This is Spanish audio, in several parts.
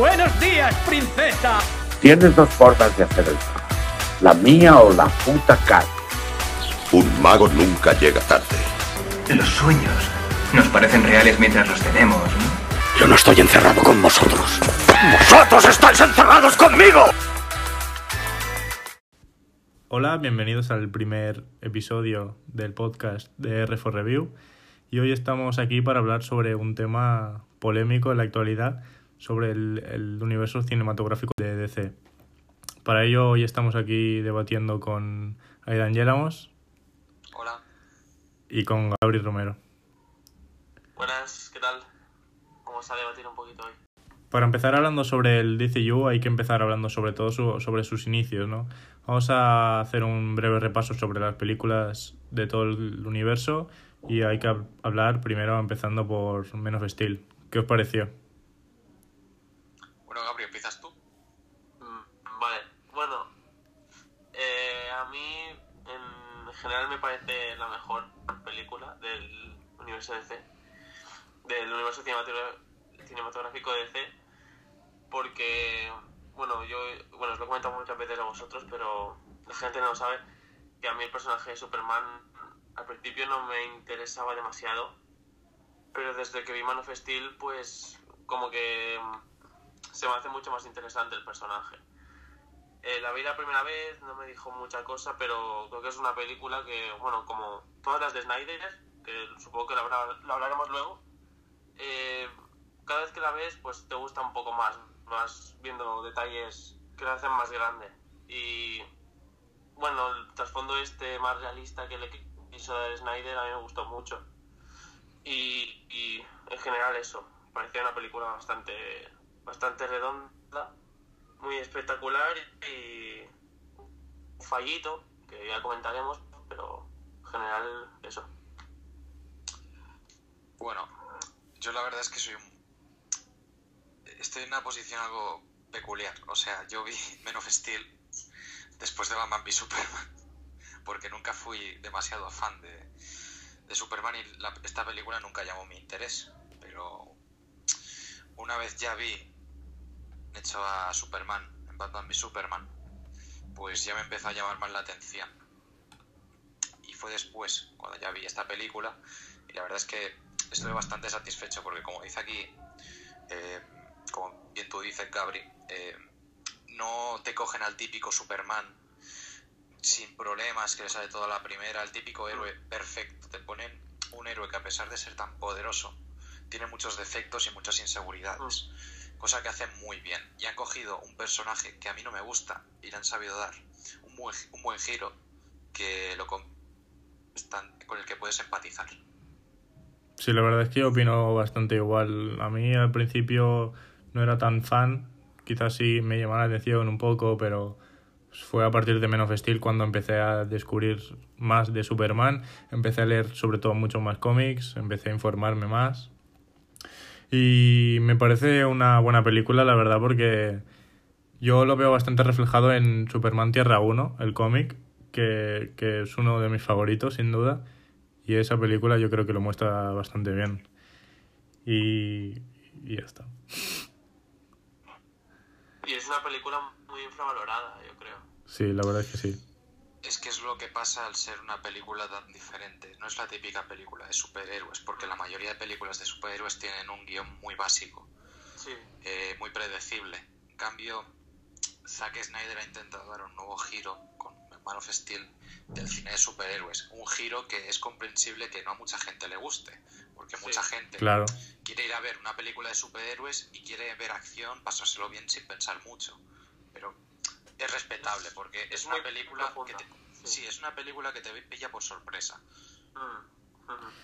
Buenos días, princesa. Tienes dos formas de hacer el trabajo. La mía o la puta cara. Un mago nunca llega tarde. Los sueños nos parecen reales mientras los tenemos, ¿no? Yo no estoy encerrado con vosotros. ¡Vosotros estáis encerrados conmigo! Hola, bienvenidos al primer episodio del podcast de R4 Review. Y hoy estamos aquí para hablar sobre un tema polémico en la actualidad, sobre el, el universo cinematográfico de DC. Para ello, hoy estamos aquí debatiendo con Aidan Yelamos Hola, y con Gabriel Romero. buenas, ¿qué tal? Vamos a debatir un poquito hoy. Para empezar hablando sobre el DCU, hay que empezar hablando sobre todo su- sobre sus inicios, ¿no? Vamos a hacer un breve repaso sobre las películas de todo el universo y hay que hab- hablar primero empezando por Men of Steel. ¿Qué os pareció? Bueno, Gabriel, empiezas tú. Mm, Vale, bueno, eh, a mí en general me parece la mejor película del universo DC, del universo cinematográfico de DC, porque, bueno, yo, bueno, os lo he comentado muchas veces a vosotros, pero la gente no lo sabe, que a mí el personaje de Superman al principio no me interesaba demasiado, pero desde que vi Man of Steel, pues como que se me hace mucho más interesante el personaje. Eh, la vi la primera vez, no me dijo mucha cosa, pero creo que es una película que, bueno, como todas las de Snyder, que supongo que lo hablaremos luego, eh, cada vez que la ves, pues te gusta un poco más, vas viendo detalles que la hacen más grande. Y bueno, el trasfondo este más realista que le quiso dar Snyder a mí me gustó mucho. Y, y en general eso, parecía una película bastante, bastante redonda, muy espectacular y un fallito, que ya comentaremos, pero en general eso. Bueno, yo la verdad es que soy un... Estoy en una posición algo peculiar. O sea, yo vi Men of Steel después de Batman v Superman. Porque nunca fui demasiado fan de, de Superman y la- esta película nunca llamó mi interés. Pero una vez ya vi hecho a Superman en Batman v Superman, pues ya me empezó a llamar más la atención. Y fue después, cuando ya vi esta película, y la verdad es que estoy bastante satisfecho porque como dice aquí, eh, como bien tú dices, Gabri, eh, no te cogen al típico Superman sin problemas, que le sale toda la primera, el típico héroe perfecto. Te ponen un héroe que a pesar de ser tan poderoso, tiene muchos defectos y muchas inseguridades. Cosa que hacen muy bien. Y han cogido un personaje que a mí no me gusta y le han sabido dar un buen, un buen giro que lo con, con el que puedes empatizar. Sí, la verdad es que yo opino bastante igual. A mí al principio no era tan fan, quizás sí me llamaba la atención un poco, pero fue a partir de Men of cuando empecé a descubrir más de Superman, empecé a leer sobre todo mucho más cómics, empecé a informarme más. Y me parece una buena película, la verdad, porque yo lo veo bastante reflejado en Superman Tierra 1, el cómic, que, que es uno de mis favoritos, sin duda. Y esa película yo creo que lo muestra bastante bien. Y, y ya está. Y es una película muy infravalorada, yo creo. Sí, la verdad es que sí. Es que es lo que pasa al ser una película tan diferente. No es la típica película de superhéroes, porque la mayoría de películas de superhéroes tienen un guion muy básico, Sí, eh, muy predecible. En cambio, Zack Snyder ha intentado dar un nuevo giro con Man of Steel del cine de superhéroes. Un giro que es comprensible que no a mucha gente le guste, porque Sí. mucha gente Claro. quiere ir a ver una película de superhéroes y quiere ver acción, pasárselo bien sin pensar mucho. Pero es respetable porque es, una película que te, sí. sí, es una película que te pilla por sorpresa. Mm.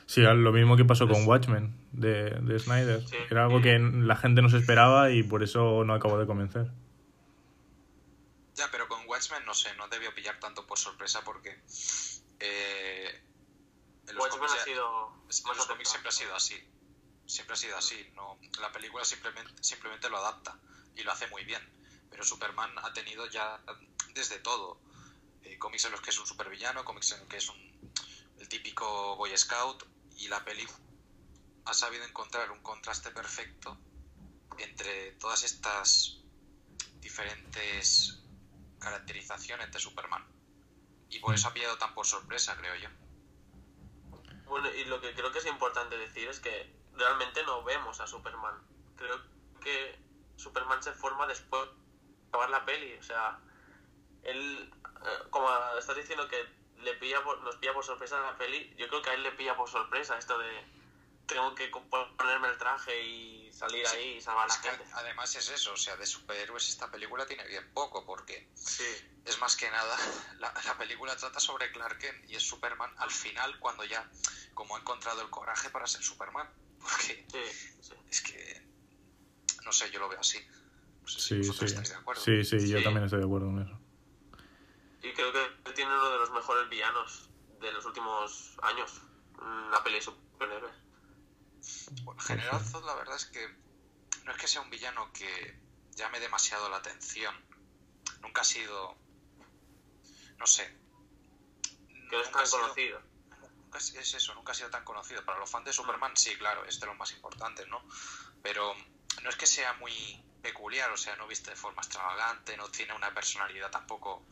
Sí, lo mismo que pasó con Watchmen de, de Snyder. Sí. Era algo que la gente no se esperaba y por eso no acabó de convencer. Ya, pero con Watchmen no sé, no debió pillar tanto por sorpresa porque eh, en los Watchmen cómics ha sido en los cómics siempre ha sido así. Siempre ha sido así. No, la película simplemente, simplemente lo adapta y lo hace muy bien. Pero Superman ha tenido ya desde todo. Eh, cómics en los que es un supervillano, cómics en los que es un, el típico Boy Scout y la peli ha sabido encontrar un contraste perfecto entre todas estas diferentes caracterizaciones de Superman. Y por eso ha pillado tan por sorpresa, creo yo. Bueno, y lo que creo que es importante decir es que realmente no vemos a Superman. Creo que Superman se forma después de acabar la peli. O sea, él, eh, como estás diciendo que le pilla por- nos pilla por sorpresa la peli, yo creo que a él le pilla por sorpresa esto de tengo que ponerme el traje y salir Sí, ahí y salvar a la gente. además es eso, o sea, de superhéroes esta película tiene bien poco, porque Sí, es más que nada, la, la película trata sobre Clark Kent y es Superman al final cuando ya, como ha encontrado el coraje para ser Superman. Porque sí. es que, no sé, yo lo veo así. No sé si Sí, vosotros sí. estáis de acuerdo. Sí, sí, yo también estoy de acuerdo con eso. Y creo que tiene uno de los mejores villanos de los últimos años. Una peli de superhéroes. Bueno, General Zod, la verdad es que no es que sea un villano que llame demasiado la atención. Nunca ha sido. No sé. Que no es tan sido- conocido. nunca es es eso, nunca ha sido tan conocido. Para los fans de Superman, sí, claro, es de los más importantes, ¿no? Pero no es que sea muy peculiar, o sea, no viste de forma extravagante, no tiene una personalidad tampoco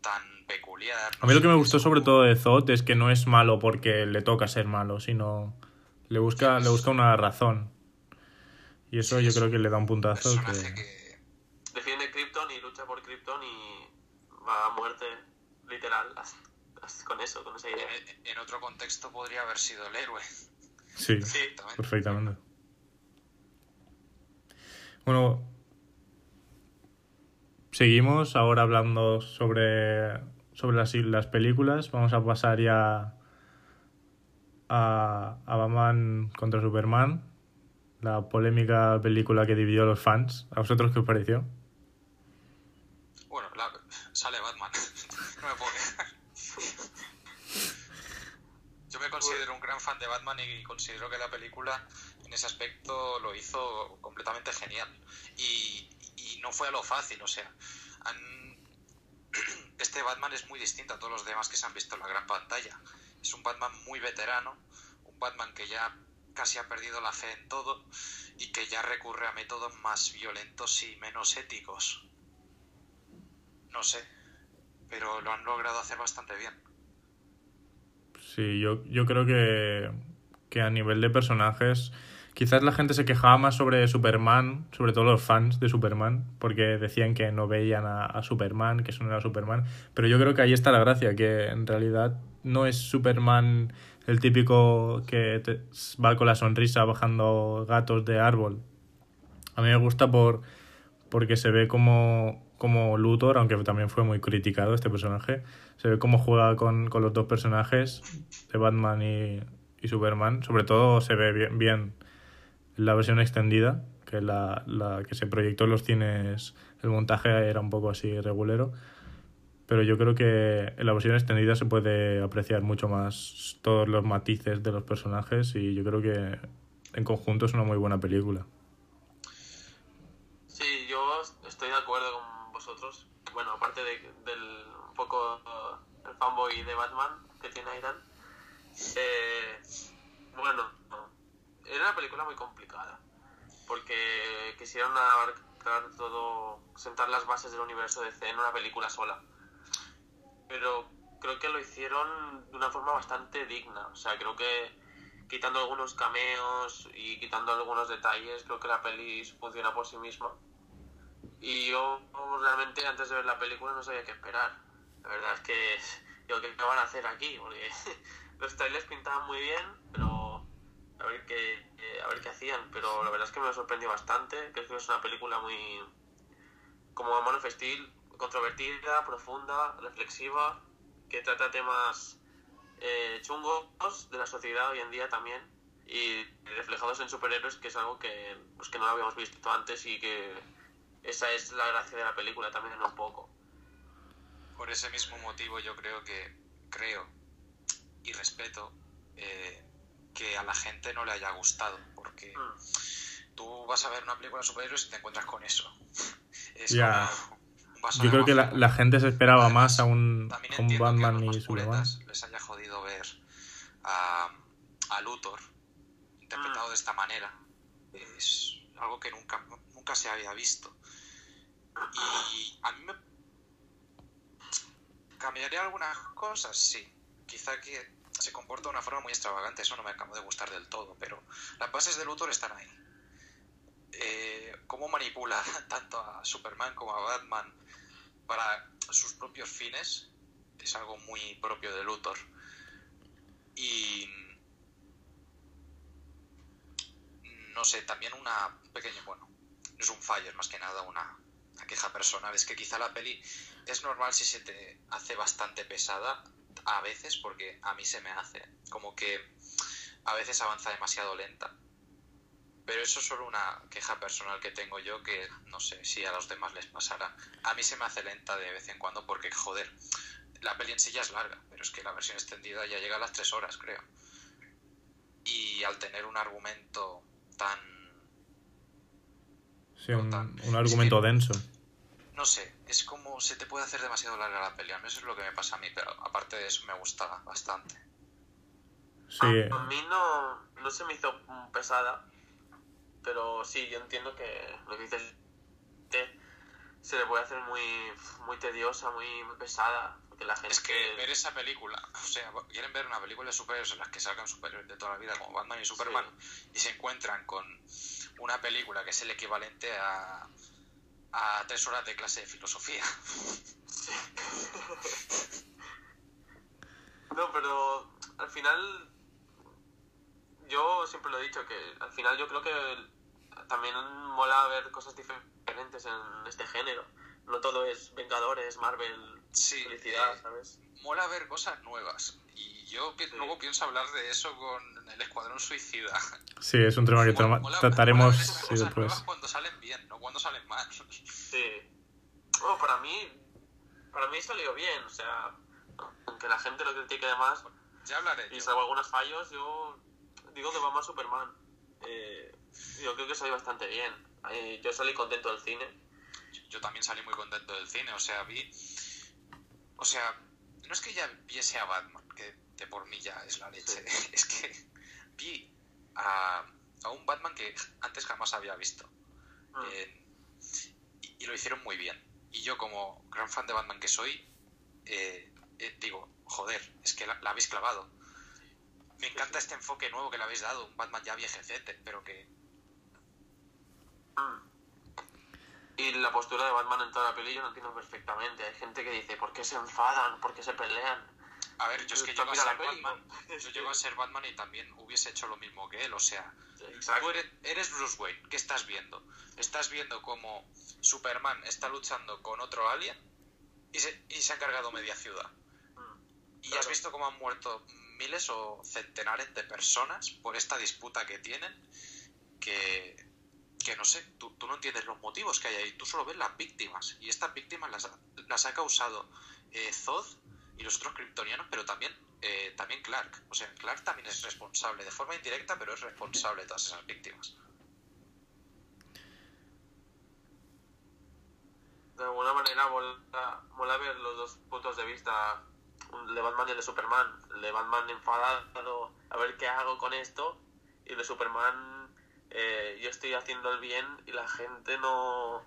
tan peculiar. A mí lo que me gustó sobre todo de Zod es que no es malo porque le toca ser malo, sino le busca, le busca una razón. Y eso Sí, yo es creo que le da un puntazo que... que Defiende Krypton y lucha por Krypton y va a muerte, literal, con eso, con esa idea. en, en otro contexto podría haber sido el héroe. Sí, perfectamente. Bueno, seguimos ahora hablando sobre, sobre las, las películas. Vamos a pasar ya a, a Batman contra Superman, la polémica película que dividió a los fans. ¿A vosotros qué os pareció? Bueno, la- sale Batman. no me puedo quejar. Yo me considero un gran fan de Batman y considero que la película en ese aspecto lo hizo completamente genial. Y, no fue a lo fácil, o sea, este Batman es muy distinto a todos los demás que se han visto en la gran pantalla. Es un Batman muy veterano, un Batman que ya casi ha perdido la fe en todo y que ya recurre a métodos más violentos y menos éticos. No sé, pero lo han logrado hacer bastante bien. Sí, yo, yo creo que, que a nivel de personajes, quizás la gente se quejaba más sobre Superman, sobre todo los fans de Superman, porque decían que no veían a, Superman, que eso no era Superman, pero yo creo que ahí está la gracia, que en realidad no es Superman el típico que te- va con la sonrisa bajando gatos de árbol. A mí me gusta por porque se ve como, como Luthor, aunque también fue muy criticado este personaje, se ve cómo juega con, con los dos personajes de Batman y, y Superman. Sobre todo se ve bien, la versión extendida, que la, la que se proyectó en los cines, el montaje era un poco así regulero. Pero yo creo que en la versión extendida se puede apreciar mucho más todos los matices de los personajes y yo creo que en conjunto es una muy buena película. Sí, yo estoy de acuerdo con vosotros. De, del un poco el fanboy de Batman que tiene Aidan. Eh, bueno, era una película muy complicada. Porque quisieron abarcar todo, sentar las bases del universo DC en una película sola. Pero creo que lo hicieron de una forma bastante digna. O sea, creo que quitando algunos cameos y quitando algunos detalles, creo que la peli funciona por sí misma. Y yo realmente antes de ver la película no sabía qué esperar. La verdad es que digo, ¿qué van a hacer aquí? Los trailers pintaban muy bien, pero a ver qué, eh, a ver qué hacían. Pero la verdad es que me sorprendió bastante. Creo que es una película muy, como Man of Steel, controvertida, profunda, reflexiva, que trata temas eh, chungos de la sociedad hoy en día también y reflejados en superhéroes, que es algo que, pues, que no lo habíamos visto antes y que esa es la gracia de la película también un poco. Por ese mismo motivo yo creo que, creo y respeto eh, que a la gente no le haya gustado, porque Mm. tú vas a ver una película de superhéroes y te encuentras con eso. Es Ya. como un vaso Yo creo que la, la gente se esperaba Además, más a un, a un entiendo que a Batman los y Superman. les haya jodido ver a, a Luthor interpretado de esta manera. Es, algo que nunca, nunca se había visto. Y a mí me... ¿Cambiaría algunas cosas? Sí. Quizá que se comporta de una forma muy extravagante, eso no me acabó de gustar del todo, pero las bases de Luthor están ahí. Eh, cómo manipula tanto a Superman como a Batman para sus propios fines es algo muy propio de Luthor. Y no sé, también una pequeña, bueno, no es un fallo, más que nada una, una queja personal, es que quizá la peli es normal si se te hace bastante pesada a veces, porque a mí se me hace, como que a veces avanza demasiado lenta. Pero eso es solo una queja personal que tengo yo que no sé si a los demás les pasará. A mí se me hace lenta de vez en cuando porque, joder, la peli en sí ya es larga, pero es que la versión extendida ya llega a las tres horas, creo. Y al tener un argumento tan... Sí, un, un argumento es que- denso. No sé, es como se te puede hacer demasiado larga la peli. Al menos es lo que me pasa a mí, pero aparte de eso me gusta bastante. Sí, A mí no, no se me hizo pesada, pero sí, yo entiendo que lo que dices que se le puede hacer muy, muy tediosa, muy, muy pesada, porque la gente... Es que ver esa película, o sea, quieren ver una película de superhéroes en las que salgan superhéroes de toda la vida, como Batman y Superman, y se encuentran con una película que es el equivalente a, a tres horas de clase de filosofía. No, pero al final yo siempre lo he dicho que al final yo creo que también mola ver cosas diferentes en este género. No todo es Vengadores, Marvel, Sí, felicidad, eh, ¿sabes? mola ver cosas nuevas. Y yo Sí. luego pienso hablar de eso con el Escuadrón Suicida. sí, es un tema que mola- trataremos sí, cosas después. cuando salen bien, no cuando salen mal. Sí. Bueno, para mí, para mí salió bien, o sea, aunque la gente lo critique además, Ya hablaré y salvo algunos fallos, yo digo de Batman Superman. Eh, yo creo que salió bastante bien. Eh, yo salí contento del cine. yo también salí muy contento del cine, o sea, vi... O sea, no es que ya viese a Batman, que de por mí ya es la leche, es que vi a, a un Batman que antes jamás había visto. Mm. Eh, y, y lo hicieron muy bien. Y yo como gran fan de Batman que soy, eh, eh, digo, joder, es que la, la habéis clavado. Me encanta este enfoque nuevo que le habéis dado, un Batman ya viejecete, pero que Mm. Y la postura de Batman en toda la peli yo no entiendo perfectamente. Hay gente que dice, ¿por qué se enfadan? ¿Por qué se pelean? A ver, yo es que llego a ser Batman. Yo llego a ser Batman y también hubiese hecho lo mismo que él. O sea, tú eres, eres Bruce Wayne. ¿Qué estás viendo? Estás viendo como Superman está luchando con otro alien y se, y se ha cargado media ciudad. Mm. Y Claro. has visto cómo han muerto miles o centenares de personas por esta disputa que tienen. Que, que no sé, tú, tú no entiendes los motivos que hay ahí. Tú solo ves las víctimas. Y estas víctimas las, ha- las ha causado eh, Zod y los otros kryptonianos, pero también, eh, también Clark. O sea, Clark también es responsable, de forma indirecta, pero es responsable de todas esas víctimas. De alguna manera mola, mola ver los dos puntos de vista, de Batman y el de Superman. El de Batman enfadado, a ver qué hago con esto, y el de Superman, eh, yo estoy haciendo el bien y la gente no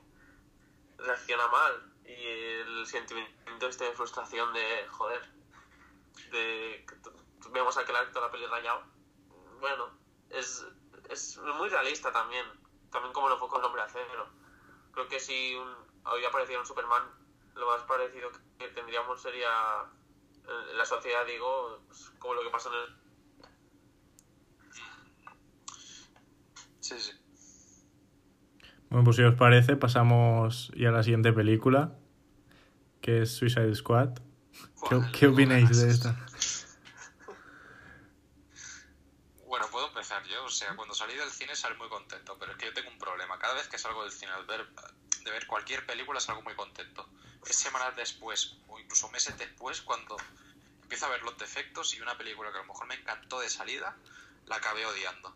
reacciona mal. Y el sentimiento este de frustración de, joder, de que vemos a Clark toda la peli rayado. Bueno, es, es muy realista también, también como lo fue con el hombre acero creo que si un, hoy apareciera un Superman, lo más parecido que tendríamos sería en la sociedad, digo, pues, como lo que pasa en el... Sí, sí. Bueno, pues si os parece, pasamos ya a la siguiente película, que es Suicide Squad. ¿Qué, qué opináis de esta? Bueno, puedo empezar yo. O sea, cuando salí del cine salí muy contento, pero es que yo tengo un problema. Cada vez que salgo del cine al ver, de ver cualquier película salgo muy contento. Es semanas después o incluso meses después cuando empiezo a ver los defectos y una película que a lo mejor me encantó de salida la acabé odiando.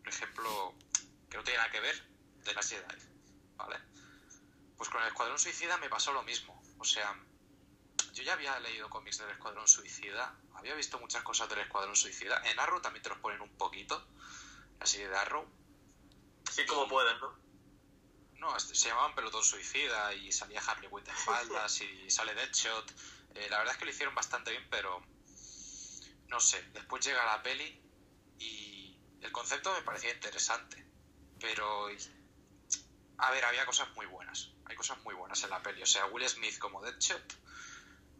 Por ejemplo, que no tiene nada que ver, de la Jedi, ¿vale? Pues con el Escuadrón Suicida me pasó lo mismo. O sea, yo ya había leído cómics del Escuadrón Suicida, había visto muchas cosas del Escuadrón Suicida. En Arrow también te los ponen un poquito, así de Arrow. Así como pueden, ¿no? No, este- se llamaban Pelotón Suicida y salía Harley Quinn de espaldas y sale Deadshot. Eh, la verdad es que lo hicieron bastante bien, pero no sé. Después llega la peli y el concepto me parecía interesante, pero a ver, había cosas muy buenas. Hay cosas muy buenas en la peli. O sea, Will Smith como Deadshot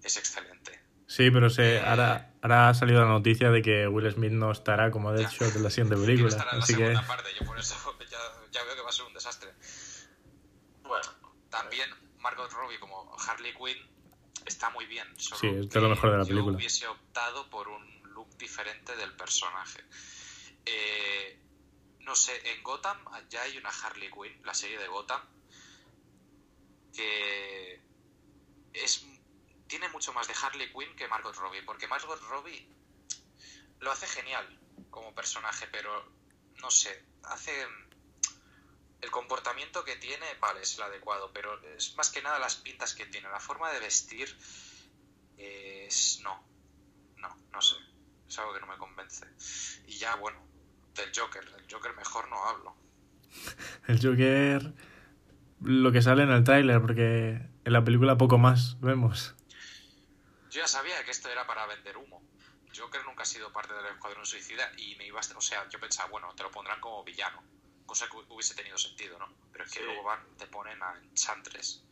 es excelente. Sí, pero se, Eh. ahora, ahora ha salido la noticia de que Will Smith no estará como Deadshot en la siguiente película. estar en la Así que segunda parte. Yo por eso ya, ya veo que va a ser un desastre. Bueno, También Margot Robbie como Harley Quinn está muy bien. solo Sí, es de lo mejor de la yo película. hubiese optado por un look diferente del personaje. Eh, no sé, en Gotham ya hay una Harley Quinn, la serie de Gotham, que es tiene mucho más de Harley Quinn que Margot Robbie, porque Margot Robbie lo hace genial como personaje, pero no sé, hace el comportamiento que tiene, vale, es el adecuado, pero es más que nada las pintas que tiene, la forma de vestir es no, no, no sé, es algo que no me convence. Y ya, bueno, del Joker, del Joker mejor no hablo. el Joker, lo que sale en el tráiler, porque en la película poco más vemos. Yo ya sabía que esto era para vender humo. Joker nunca ha sido parte del Escuadrón Suicida y me iba a... O sea, yo pensaba, bueno, te lo pondrán como villano. Cosa que hubiese tenido sentido, ¿no? Pero es que Sí. luego van, te ponen a Enchantress.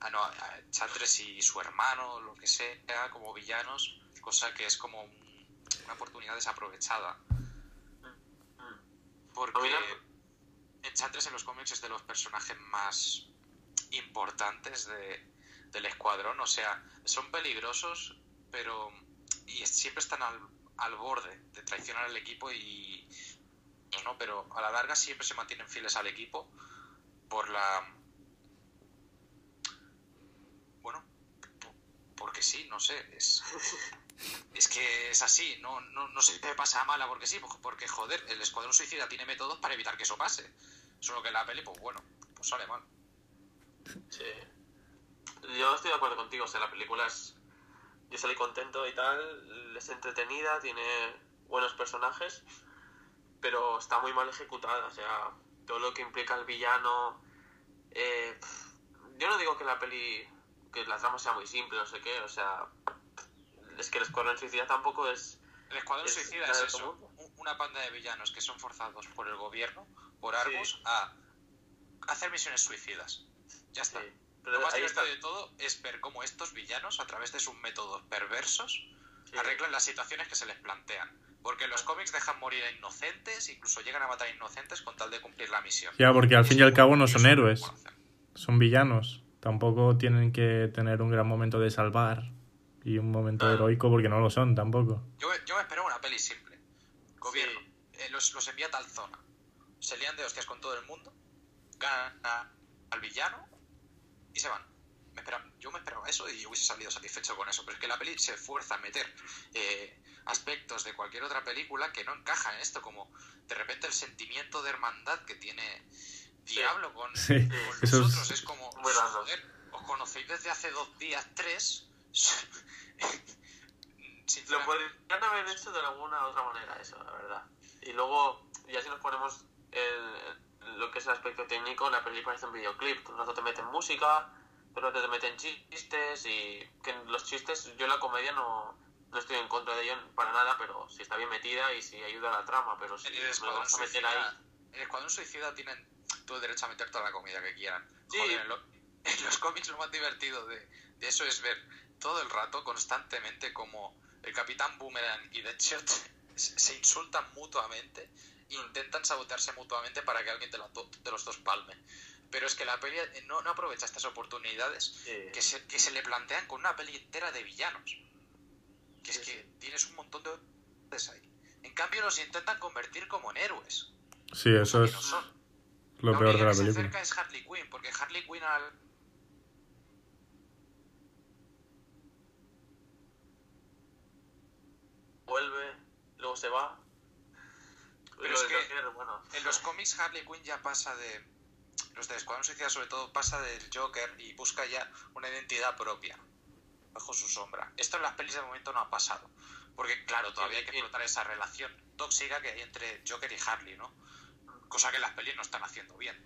Ah, no, a Enchantress y su hermano, lo que sea, como villanos. Cosa que es como un- una oportunidad desaprovechada. Porque Enchantress en los cómics es de los personajes más importantes de, del escuadrón. O sea, son peligrosos, pero. Y siempre están al, al borde de traicionar al equipo y. No, pero a la larga siempre se mantienen fieles al equipo por la. Bueno, po- porque sí, no sé, es. Es que es así, no, no, no se te pasa a mala porque sí, porque joder, el escuadrón suicida tiene métodos para evitar que eso pase. Solo que la peli, pues bueno, pues sale mal. Sí. Yo estoy de acuerdo contigo, o sea, la película es... Yo salí contento y tal, es entretenida, tiene buenos personajes, pero está muy mal ejecutada, o sea, todo lo que implica el villano... eh, yo no digo que la peli, que la trama sea muy simple, no sé qué, o sea, es que el Escuadrón Suicida tampoco es... El escuadrón Es suicida es eso, común. una panda de villanos que son forzados por el gobierno, por Argus, a hacer misiones suicidas. Ya está. Sí, pero Lo más divertido está. de todo es ver cómo estos villanos, a través de sus métodos perversos, Sí. arreglan las situaciones que se les plantean. Porque los cómics dejan morir a inocentes, incluso llegan a matar a inocentes con tal de cumplir la misión. Ya, porque al Y fin y al cabo no son héroes, son villanos. Tampoco tienen que tener un gran momento de salvar y un momento heroico porque no lo son tampoco. Yo, yo me esperaba una peli simple. Gobierno, eh, los, los envía a tal zona. Se lían de hostias con todo el mundo, ganan a- al villano y se van. Me esperaba- yo me esperaba eso y hubiese salido satisfecho con eso. Pero es que la peli se esfuerza a meter eh, aspectos de cualquier otra película que no encajan en esto, como de repente el sentimiento de hermandad que tiene Diablo con, Sí, con eso es- nosotros. Es como, joder, os conocéis desde hace dos días, tres. Lo podrían haber hecho de alguna otra manera, eso, la verdad. Y luego, ya si nos ponemos el- lo que es el aspecto técnico, la película parece un videoclip. Todo el rato te meten música, todo el rato te meten chistes y que los chistes, yo la comedia no, no estoy en contra de ello para nada, pero si está bien metida y si ayuda a la trama, pero si el me lo vas a meter Suicida, ahí... el Escuadrón Suicida tienen todo el derecho a meter toda la comida que quieran. Sí. Joder, en, lo- en los cómics lo más divertido de, de eso es ver todo el rato, constantemente, como el Capitán Boomerang y Deadshot se se insultan mutuamente e intentan sabotearse mutuamente para que alguien de, los do- de los dos palme. Pero es que la peli eh, no, no aprovecha estas oportunidades Sí. que se, que se le plantean con una peli entera de villanos. Que es Sí, que tienes un montón de ahí. En cambio los intentan convertir como en héroes. Sí, eso es no son. lo La peor de la que se película. acerca es Harley Quinn, porque Harley Quinn al... Vuelve, luego se va. Pero Lo es que Joker, bueno, En los cómics Harley Quinn ya pasa de... Los de Escuadrón Suicida sobre todo pasa del Joker y busca ya una identidad propia bajo su sombra. Esto en las pelis de momento no ha pasado. Porque claro, todavía hay que explotar esa relación tóxica que hay entre Joker y Harley, ¿no? Cosa que las pelis no están haciendo bien.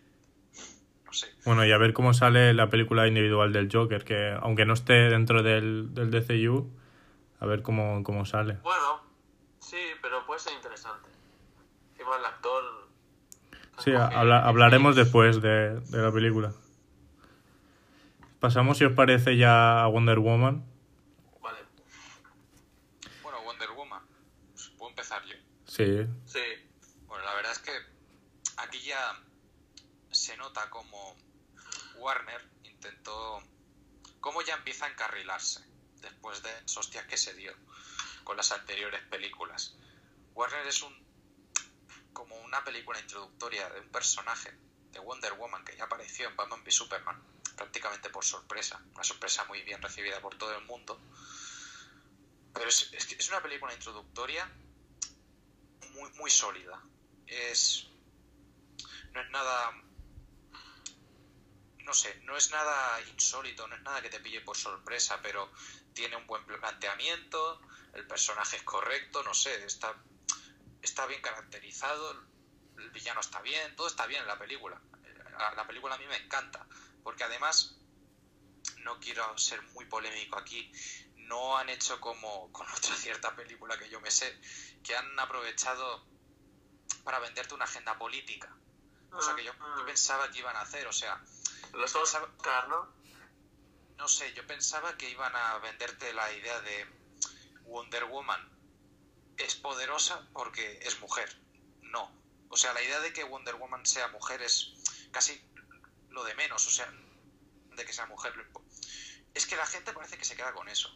No sé. Bueno, y a ver cómo sale la película individual del Joker, que aunque no esté dentro del, del DCU, a ver cómo, cómo sale. Bueno, sí, pero puede ser interesante. Encima el actor... Sí, habla- hablaremos después de, de la película. Pasamos, si os parece, ya a Wonder Woman. Vale, Bueno, Wonder Woman. Pues, ¿Puedo empezar yo? Sí, sí. Bueno, la verdad es que aquí ya se nota como Warner intentó. cómo ya empieza a encarrilarse después de hostias que se dio con las anteriores películas. Warner es un. como una película introductoria de un personaje de Wonder Woman que ya apareció en Batman v Superman, prácticamente por sorpresa. Una sorpresa muy bien recibida por todo el mundo. Pero es, es es una película introductoria muy, muy sólida. Es. No es nada. No sé, no es nada insólito, no es nada que te pille por sorpresa, pero tiene un buen planteamiento, el personaje es correcto, no sé, está, está bien caracterizado, el villano está bien, todo está bien en la película. La, la película a mí me encanta, porque además, no quiero ser muy polémico aquí, no han hecho como con otra cierta película que yo me sé, que han aprovechado para venderte una agenda política. O sea que yo, yo pensaba que iban a hacer, o sea, Los pensaba- ¿no? No sé, yo pensaba que iban a venderte la idea de Wonder Woman es poderosa porque es mujer. No. O sea, la idea de que Wonder Woman sea mujer es casi lo de menos, o sea, de que sea mujer. lo Es que la gente parece que se queda con eso.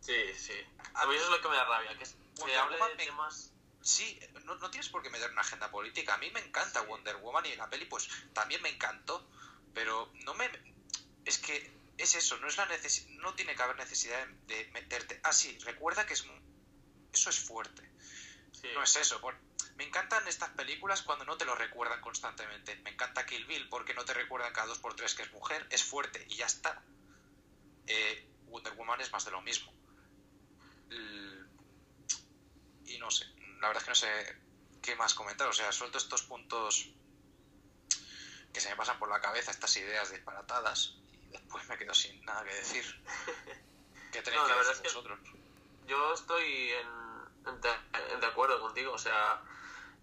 Sí, sí. A mí eso es lo que me da rabia, que se Wonder hable Woman de me-. Sí, no, no tienes por qué meter una agenda política. A mí me encanta Wonder Woman y la peli pues también me encantó, pero no me... Es que es eso, no es la necesi- no tiene que haber necesidad de, de meterte... Ah, sí, recuerda que es... Eso es fuerte. Sí. No es eso. por- Me encantan estas películas cuando no te lo recuerdan constantemente. Me encanta Kill Bill porque no te recuerdan cada dos por tres que es mujer, es fuerte y ya está. Eh, Wonder Woman es más de lo mismo. L- Y no sé, la verdad es que no sé qué más comentar. O sea, suelto estos puntos que se me pasan por la cabeza, estas ideas disparatadas, después me quedo sin nada que decir. ¿Qué tenéis No, la que verdad decir es que- vosotros? Yo estoy en, en de, en de acuerdo contigo, o sea,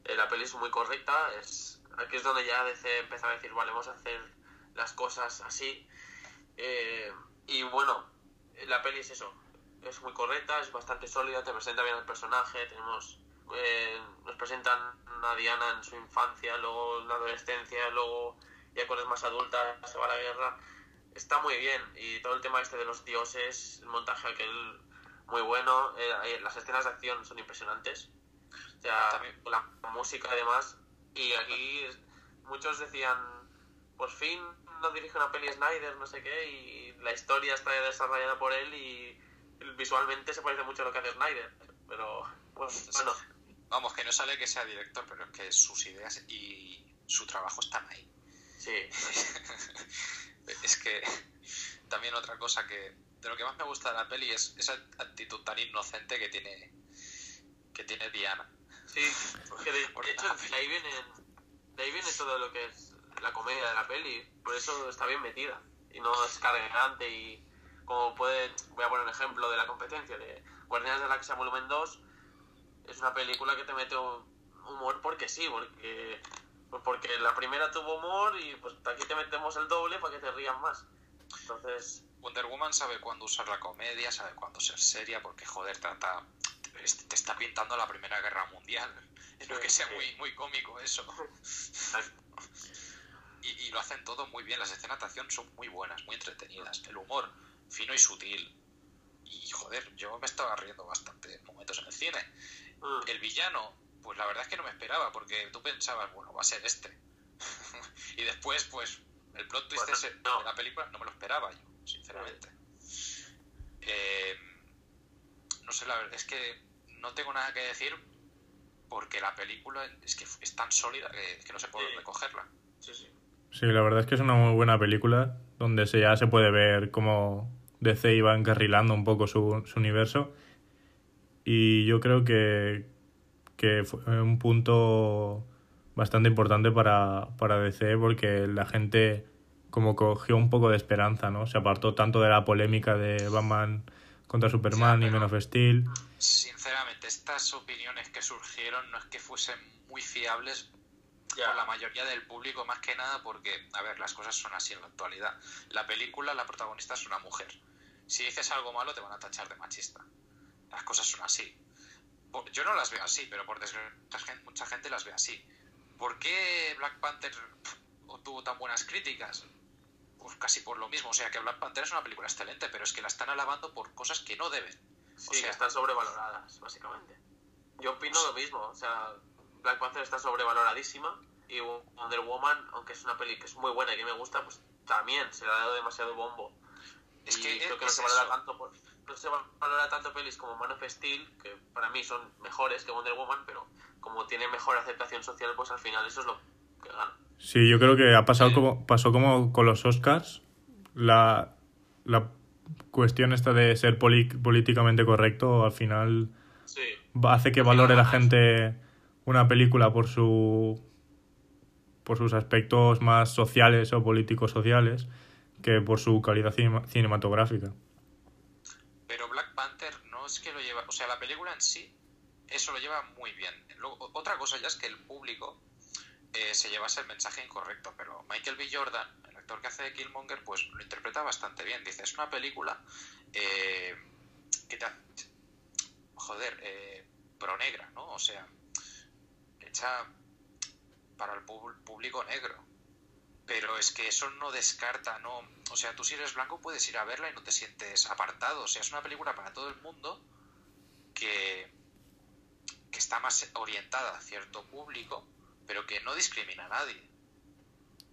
eh, la peli es muy correcta, es aquí es donde ya DC empezó a decir, vale, vamos a hacer las cosas así. Eh, y bueno, la peli es eso, es muy correcta, es bastante sólida, te presenta bien al personaje, tenemos eh, nos presentan a Diana en su infancia, luego en la adolescencia, luego ya cuando es más adulta se va a la guerra. Está muy bien. Y todo el tema este de los dioses, el montaje aquel muy bueno, eh, las escenas de acción son impresionantes, o sea, También. la música además, y aquí muchos decían, por fin no dirige una peli Snyder, no sé qué, y la historia está desarrollada por él y visualmente se parece mucho a lo que hace Snyder, pero bueno, bueno. Vamos, que no sale que sea director, pero es que sus ideas y su trabajo están ahí. sí, es que también otra cosa que de lo que más me gusta de la peli es esa actitud tan inocente que tiene que tiene Diana. sí, porque de, hecho de ahí viene, de ahí viene todo lo que es la comedia de la peli, por eso está bien metida y no es cargante y como puede, voy a poner un ejemplo de la competencia de Guardianes de la Galaxia Volumen 2 es una película que te mete un humor porque sí, porque pues porque la primera tuvo humor y pues aquí te metemos el doble para que te rían más. Entonces, Wonder Woman sabe cuándo usar la comedia, sabe cuándo ser seria, porque joder, trata te está pintando la Primera Guerra Mundial. Es lo que sea Sí. muy muy cómico eso. Y, y lo hacen todo muy bien, las escenas de acción son muy buenas, muy entretenidas, el humor fino y sutil. Y joder, yo me estaba riendo bastante en momentos en el cine. mm, El villano, pues la verdad es que no me esperaba, porque tú pensabas, bueno, va a ser este. y después, pues, el plot twist Bueno, ese no. de la película no me lo esperaba yo, sinceramente. Eh, no sé, la verdad es que no tengo nada que decir porque la película es que es tan sólida que, que no sé por Sí. dónde cogerla. sí, sí. Sí, la verdad es que es una muy buena película donde se, ya se puede ver cómo DC iba encarrilando un poco su, su universo. Y yo creo que, que fue un punto bastante importante para, para DC porque la gente como cogió un poco de esperanza, ¿no? Se apartó tanto de la polémica de Batman contra Superman Ya, y pero- Man of Steel. Sinceramente, estas opiniones que surgieron no es que fuesen muy fiables Ya. por la mayoría del público, más que nada porque, a ver, las cosas son así en la actualidad. La película, la protagonista es una mujer. Si dices algo malo, te van a tachar de machista. Las cosas son así. Yo no las veo así, pero por desgracia mucha gen- mucha gente las ve así. ¿Por qué Black Panther obtuvo tan buenas críticas? Pues casi por lo mismo. O sea, que Black Panther es una película excelente, pero es que la están alabando por cosas que no deben. Sí, O sea- que están sobrevaloradas, básicamente. Yo opino lo mismo, o sea, Black Panther está sobrevaloradísima y Wonder Woman, aunque es una peli que es muy buena y que me gusta, pues también se le ha dado demasiado bombo. Es y que creo que no se valora tanto por- no se valora tanto pelis como Man of Steel, que para mí son mejores que Wonder Woman, pero como tiene mejor aceptación social, pues al final eso es lo que gana. Sí, yo creo que ha pasado Sí. como pasó como con los Oscars. La, la cuestión esta de ser políticamente correcto al final Sí, hace que valore la gente una película por su por sus aspectos más sociales o políticos sociales que por su calidad cinema- cinematográfica. Pero Black Panther no es que lo lleva, o sea, la película en sí, eso lo lleva muy bien. Luego, otra cosa ya es que el público eh, se llevase el mensaje incorrecto, pero Michael B. Jordan, el actor que hace de Killmonger, pues lo interpreta bastante bien. Dice, es una película eh, que te... ha- Joder, eh, pro negra, ¿no? O sea, hecha para el público negro. Pero es que eso no descarta, ¿no? O sea, tú si eres blanco puedes ir a verla y no te sientes apartado. O sea, es una película para todo el mundo que, que está más orientada a cierto público, pero que no discrimina a nadie.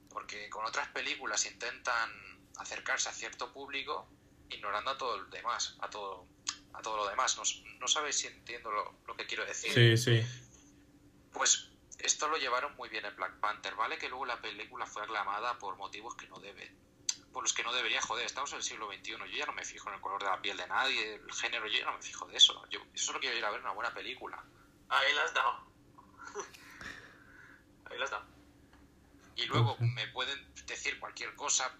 Porque con otras películas intentan acercarse a cierto público ignorando a todo el demás, a todo, a todo lo demás. No, no sabéis si entiendo lo, lo que quiero decir. Sí, sí. Pues esto lo llevaron muy bien en Black Panther, ¿vale? Que luego la película fue aclamada por motivos que no debe. Por los que no debería, joder, estamos en el siglo XXI, yo ya no me fijo en el color de la piel de nadie, el género, yo ya no me fijo de eso. Yo, yo solo quiero ir a ver una buena película. ahí la has dado. ahí la has dado. Y luego me pueden decir cualquier cosa,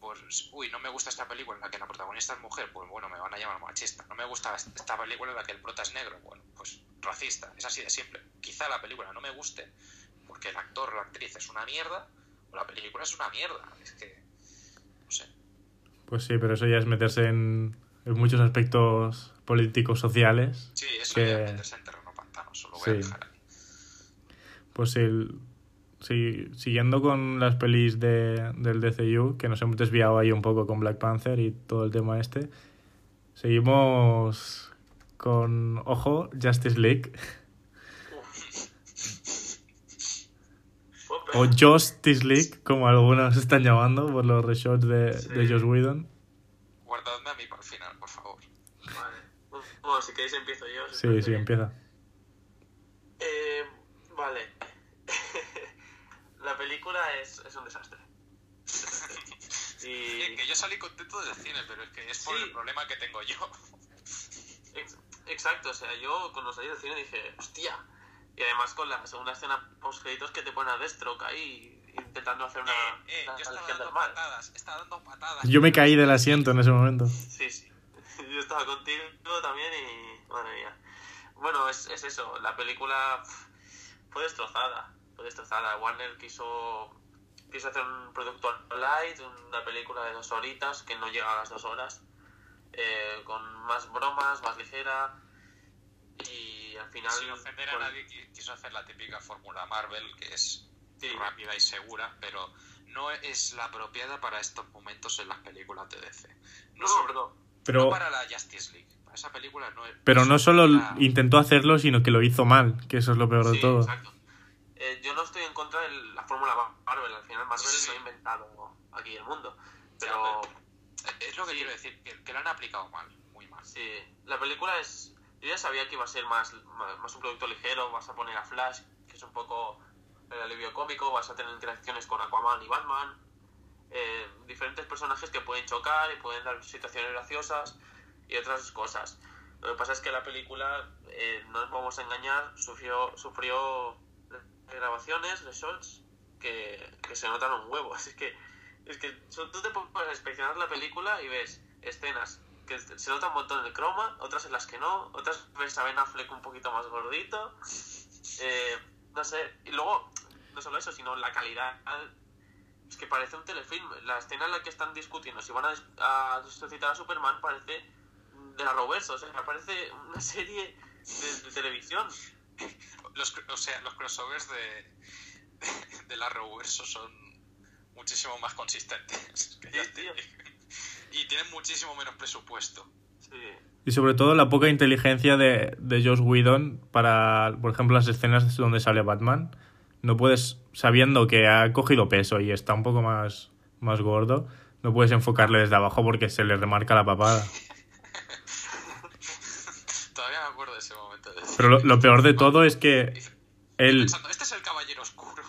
pues, uy, no me gusta esta película en la que la protagonista es mujer, pues bueno, me van a llamar machista. No me gusta esta película en la que el prota es negro, bueno, pues racista, es así de simple. Quizá la película no me guste porque el actor o la actriz es una mierda, o la película es una mierda. Es que, no sé. Pues sí, pero eso ya es meterse en, en muchos aspectos políticos sociales. Sí, eso Que- ya es meterse en terreno pantanoso, lo voy a dejar ahí. Pues el, sí, siguiendo con las pelis de, del DCU, que nos hemos desviado ahí un poco con Black Panther y todo el tema este, seguimos con, ojo, Justice League, o Justice League, como algunos están llamando por los reshots de, de Joss Whedon. Guardadme a mí para el final, por favor. Vale. Bueno, si queréis empiezo yo. si Sí, sí, bien. empieza. Eh, vale. la película es, es un desastre. Bien, y, que yo salí contento del cine, pero es que es por Sí. el problema que tengo yo. ex- exacto, o sea, yo cuando salí del cine dije, hostia. Y además con la segunda escena post créditos que te ponen a Deathstroke ahí intentando hacer una, Eh, eh, una yo estaba dando patadas, estaba dando patadas. Yo me caí del asiento en ese momento. Sí, sí. Yo estaba contigo también y. Madre mía. Bueno, es, es eso. La película fue destrozada. Fue destrozada. Warner quiso. Quiso hacer un producto light, una película de dos horitas que no llega a las dos horas. eh, con más bromas, más ligera. Y al final. Sin ofender a nadie, qui- quiso hacer la típica fórmula Marvel, que es Sí. rápida y segura, pero no es la apropiada para estos momentos en las películas de DC. No, No, sobre- no. Pero, no para la Justice League. Para esa película no es. pero no solo intentó hacerlo, sino que lo hizo mal, que eso es lo peor de todo. exacto. Eh, yo no estoy en contra de la fórmula Marvel. Al final, Marvel Sí, no ha inventado aquí el mundo. Pero. Es lo que Sí. quiero decir, que, que lo han aplicado mal, muy mal. Sí, la película es. Yo ya sabía que iba a ser más, más más un producto ligero, vas a poner a Flash, que es un poco el alivio cómico, vas a tener interacciones con Aquaman y Batman, eh, diferentes personajes que pueden chocar y pueden dar situaciones graciosas y otras cosas. Lo que pasa es que la película, eh, no nos vamos a engañar, sufrió, sufrió grabaciones, reshots, que, que se notan un huevo. Así que, es que tú te puedes inspeccionar la película y ves escenas que se nota un montón el croma, otras en las que no, otras ves a Ben Affleck un poquito más gordito. Eh, no sé, y luego, no solo eso, sino la calidad. Es que parece un telefilm. La escena en la que están discutiendo si van a, a a Superman parece de la Roverso, o sea, parece una serie de, de televisión. Los, o sea, los crossovers de, de, de la Arrowverso son muchísimo más consistentes. que Sí, Justice tío. Y tienen muchísimo menos presupuesto. Sí. Y sobre todo la poca inteligencia de, de Josh Whedon para, por ejemplo, las escenas donde sale Batman. No puedes, sabiendo que ha cogido peso y está un poco más, más gordo, no puedes enfocarle desde abajo porque se le remarca la papada. Todavía me acuerdo de ese momento. De Pero lo, lo peor de todo es que él, Pensando, este es el caballero oscuro.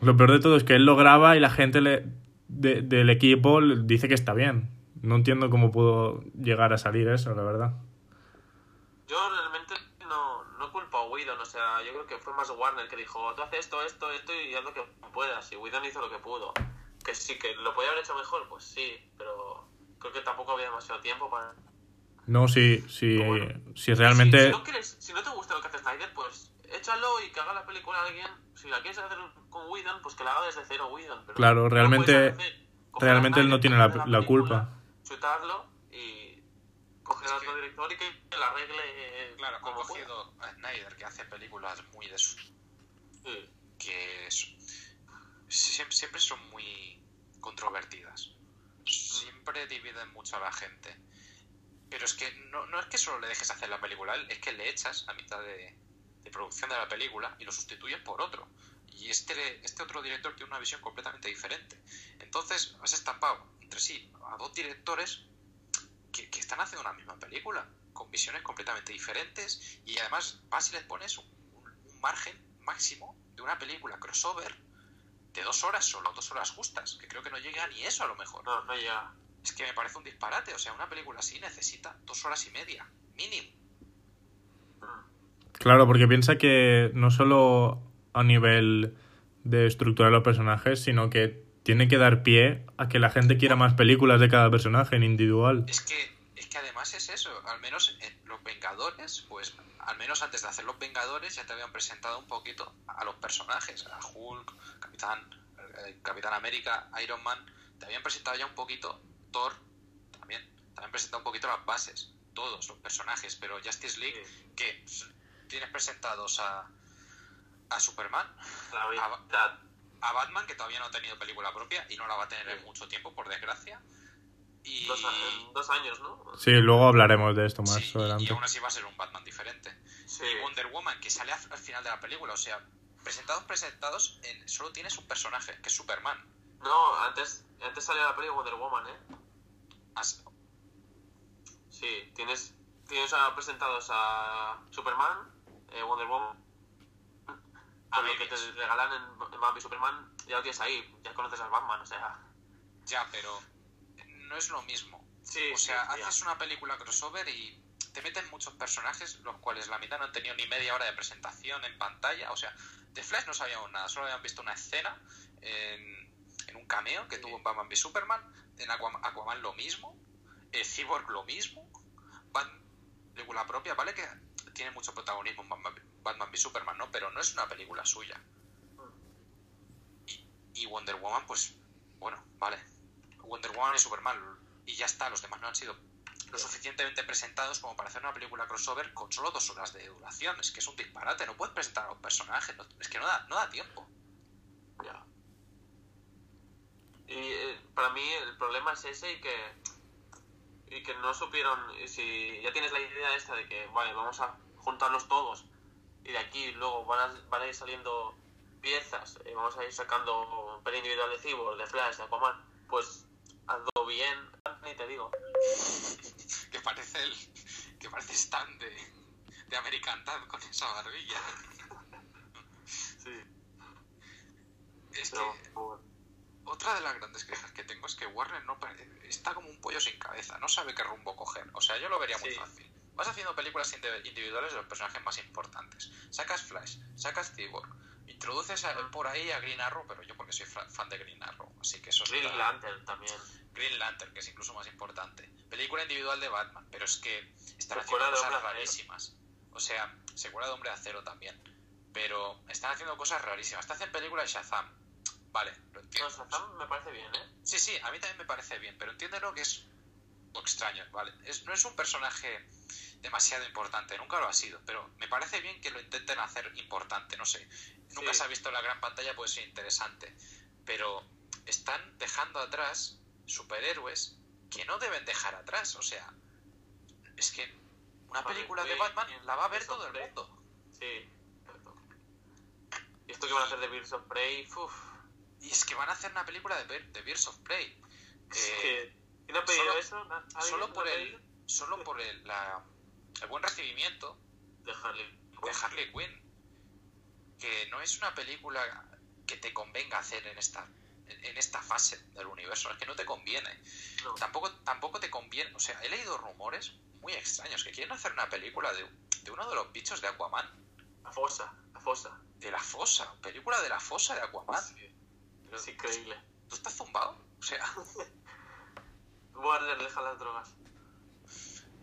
lo peor de todo es que él lo graba y la gente le, de- del equipo le dice que está bien. No entiendo cómo pudo llegar a salir eso, la verdad. Yo realmente no, no culpo a Whedon, o sea, yo creo que fue más Warner que dijo, tú haces esto, esto, esto y haz lo que puedas. Y Whedon hizo lo que pudo. Que sí, que lo podía haber hecho mejor, pues sí, pero creo que tampoco había demasiado tiempo para... No, si, si, Bueno. si realmente... Si, si no quieres, si no te gusta lo que hace Snyder, pues échalo y que haga la película a alguien. Si la quieres hacer con Whedon, pues que la haga desde cero Whedon. Pero Claro, no realmente- a realmente él no tiene la- la película, culpa. Chutarlo y coger a otro que- director y que la arregle eh, Claro, como cogido a Snyder, que hace películas muy de su... Sí. que es- siempre, siempre son muy controvertidas. Siempre dividen mucho a la gente. Pero es que no, no es que solo le dejes hacer la película, a él, es que le echas a mitad de, producción de la película y lo sustituyes por otro. Y este, este otro director tiene una visión completamente diferente. Entonces has estampado entre sí a dos directores que, que están haciendo una misma película, con visiones completamente diferentes y además vas y les pones un, un- un margen máximo de una película crossover de dos horas solo, dos horas justas, que creo que no llega ni eso a lo mejor. No, no llega. Es que me parece un disparate, o sea, una película así necesita dos horas y media, mínimo. Claro, porque piensa que no solo a nivel de estructurar los personajes, sino que tiene que dar pie a que la gente quiera más películas de cada personaje en individual. Es que, es que además es eso, al menos en Los Vengadores, pues al menos antes de hacer Los Vengadores ya te habían presentado un poquito a los personajes, a Hulk, Capitán, eh, Capitán América, Iron Man, te habían presentado ya un poquito, Thor también, te habían presentado un poquito las bases, todos los personajes, pero Justice League, que tienes presentados a, a Superman, mitad. a Batman, que todavía no ha tenido película propia y no la va a tener en mucho tiempo, por desgracia. Y, Dos, a- en dos años, ¿no? Sí, luego hablaremos de esto más Sí, y- y, adelante. aún así va a ser un Batman diferente. Sí. Y Wonder Woman, que sale al al final de la película, o sea, presentados, presentados, en, solo tienes un personaje, que es Superman. No, antes, antes salió la peli de Wonder Woman, ¿eh? Sí, tienes, tienes a- presentados a Superman, eh, Wonder Woman. A Con lo que te regalan en, en Batman y Superman, ya lo tienes ahí, ya conoces al Batman, o sea. Ya, pero no es lo mismo. Sí, O sea, sí, haces una película crossover y te meten muchos personajes, los cuales la mitad no han tenido ni media hora de presentación en pantalla. O sea, de Flash no sabíamos nada, solo habían visto una escena en, en un cameo que tuvo en Batman v Superman, en Aquaman, lo mismo, el Cyborg lo mismo, Bat- película propia, ¿vale? Que tiene mucho protagonismo Batman, Batman v Superman, ¿no? Pero no es una película suya. Y, y Wonder Woman, pues, bueno, vale. Wonder Woman y Superman, y ya está, los demás no han sido lo suficientemente presentados como para hacer una película crossover con solo dos horas de duración. Es que es un disparate, no puedes presentar a los personajes, no- es que no da, no da tiempo. Ya. Y eh, para mí el problema es ese y que y que no supieron y si ya tienes la idea esta de que vale vamos a juntarlos todos y de aquí luego van a, van a ir saliendo piezas y vamos a ir sacando peli individual de Cyborg, de Flash, de Aquaman pues hazlo bien ni te digo Que parece el, que parece Stan de, de American Dad con esa barbilla. sí Es pero que otra de las grandes quejas que tengo es que Warner no está como un pollo sin cabeza, no sabe qué rumbo coger. O sea, yo lo vería muy fácil. Vas haciendo películas indi- individuales de los personajes más importantes. Sacas Flash, sacas Cyborg, Introduces a- por ahí a Green Arrow, pero yo porque soy fan de Green Arrow, así que eso Green está- Lantern también. Green Lantern, que es incluso más importante. Película individual de Batman, pero es que están Secuela haciendo cosas rarísimas. O sea, secuela de Hombre de Acero también. Pero están haciendo cosas rarísimas. Te hacen película de Shazam. Vale, lo entiendo. Me parece bien, ¿eh? Sí, sí, a mí también me parece bien, pero entiéndelo que es lo extraño, ¿vale? Es, no es un personaje demasiado importante, nunca lo ha sido, pero me parece bien que lo intenten hacer importante, no sé. Nunca Sí. se ha visto en la gran pantalla, puede ser interesante, pero están dejando atrás superhéroes que no deben dejar atrás, o sea, es que una película de Quinn, Batman la va a ver todo el mundo. Sí. ¿Y esto que van a hacer de Birds of Prey? Uf. Y es que van a hacer una película de, Birds of Prey. Es Eh, que... ¿Quién ha pedido solo- eso? ¿Na- ¿Alguien solo lo por el, solo por el, la- el buen recibimiento De Harley. de Harley Quinn. Que no es una película que te convenga hacer en esta, en en esta fase del universo. Es que no te conviene. No. Tampoco, tampoco te conviene. O sea, he leído rumores muy extraños que quieren hacer una película de, de uno de los bichos de Aquaman. La fosa, la fosa. De la fosa. Película de la fosa de Aquaman. Sí. Es increíble. ¿Tú estás zumbado? O sea, Warner deja las drogas.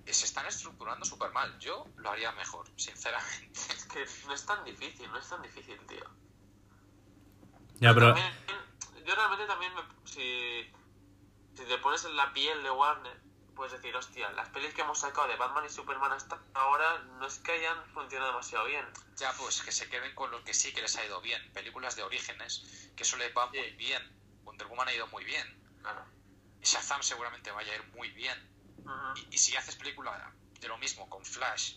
se están estructurando súper mal. Yo lo haría mejor, sinceramente. Es que no es tan difícil, no es tan difícil, tío. Ya, pero También- yo realmente también, me- si, si te pones en la piel de Warner, puedes decir, hostia, las pelis que hemos sacado de Batman y Superman hasta ahora no es que hayan funcionado demasiado bien. Ya, pues que se queden con lo que sí que les ha ido bien. Películas de orígenes, que eso les va Sí. muy bien. Wonder Woman ha ido muy bien. Claro. Shazam seguramente vaya a ir muy bien. Y si haces película de lo mismo con Flash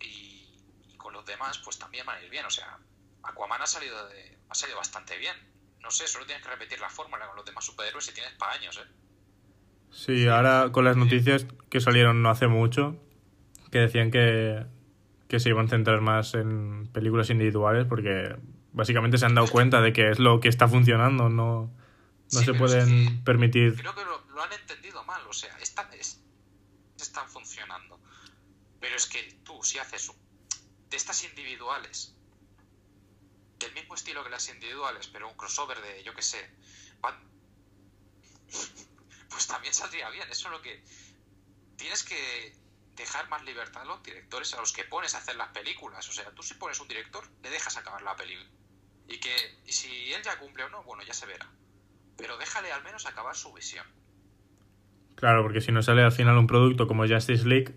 y, y con los demás, pues también van a ir bien. O sea, Aquaman ha salido, de, ha salido bastante bien. No sé, solo tienes que repetir la fórmula con los demás superhéroes y tienes para años, ¿eh? Sí, ahora con las noticias que salieron no hace mucho, que decían que, que se iban a centrar más en películas individuales porque básicamente se han dado cuenta de que es lo que está funcionando, no, no Sí, se pero es pueden que- permitir... Creo que lo, lo han entendido mal, o sea, están, es- están funcionando. Pero es que tú, si haces de estas individuales, del mismo estilo que las individuales, pero un crossover de, yo qué sé, Bat- pues también saldría bien. Eso es lo que. Tienes que dejar más libertad a los directores, a los que pones a hacer las películas. O sea, tú si pones un director, le dejas acabar la película. Y que y si él ya cumple o no, bueno, ya se verá. Pero déjale al menos acabar su visión. Claro, porque si no sale al final un producto como Justice League,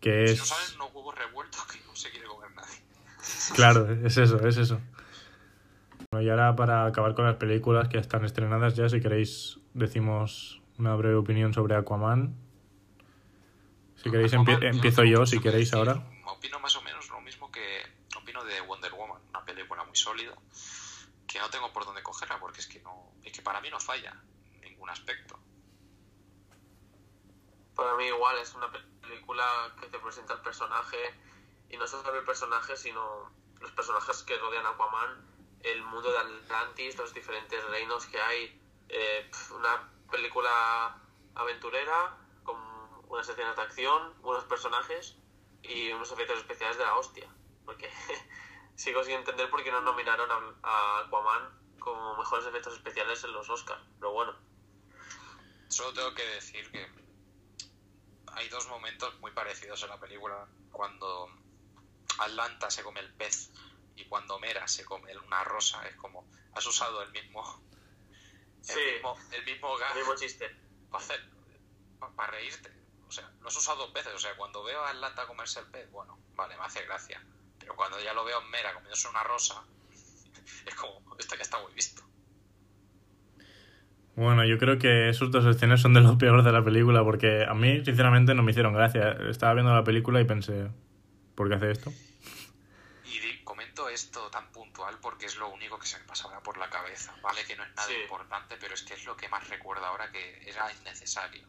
que Si es... no salen unos huevos revueltos que no se quiere comer nadie. Claro, es eso, es eso. Bueno, y ahora para acabar con las películas que ya están estrenadas ya, si queréis decimos una breve opinión sobre Aquaman. Si queréis Aquaman, empie- empiezo no yo, si queréis decir. ahora. Opino más o menos lo mismo que opino de Wonder Woman, una película muy sólida, que no tengo por dónde cogerla porque es que no, es que para mí no falla en ningún aspecto. Para mí igual es una película que te presenta el personaje y no solo el personaje, sino los personajes que rodean a Aquaman, el mundo de Atlantis, los diferentes reinos que hay. Eh, una película aventurera con unas escenas de acción, buenos personajes y unos efectos especiales de la hostia. Porque sigo sin entender por qué no nominaron a Aquaman como mejores efectos especiales en los Oscars. Pero bueno, Solo tengo que decir que hay dos momentos muy parecidos en la película. Cuando Atlanta se come el pez y cuando Mera se come una rosa. Es como, has usado el mismo, el Sí. mismo, el mismo gag el mismo chiste. para hacer, para reírte. O sea, lo has usado dos veces. O sea, cuando veo a Atlanta comerse el pez, bueno, vale, me hace gracia. Pero cuando ya lo veo en Mera comiéndose una rosa, es como, esto ya está muy visto. Bueno, yo creo que esos dos escenas son de lo peor de la película porque a mí sinceramente no me hicieron gracia. Estaba viendo la película y pensé, ¿por qué hace esto? Comento esto tan puntual porque es lo único que se me pasa ahora por la cabeza. Vale que no es nada Sí. importante, pero es que es lo que más recuerdo ahora que era innecesario.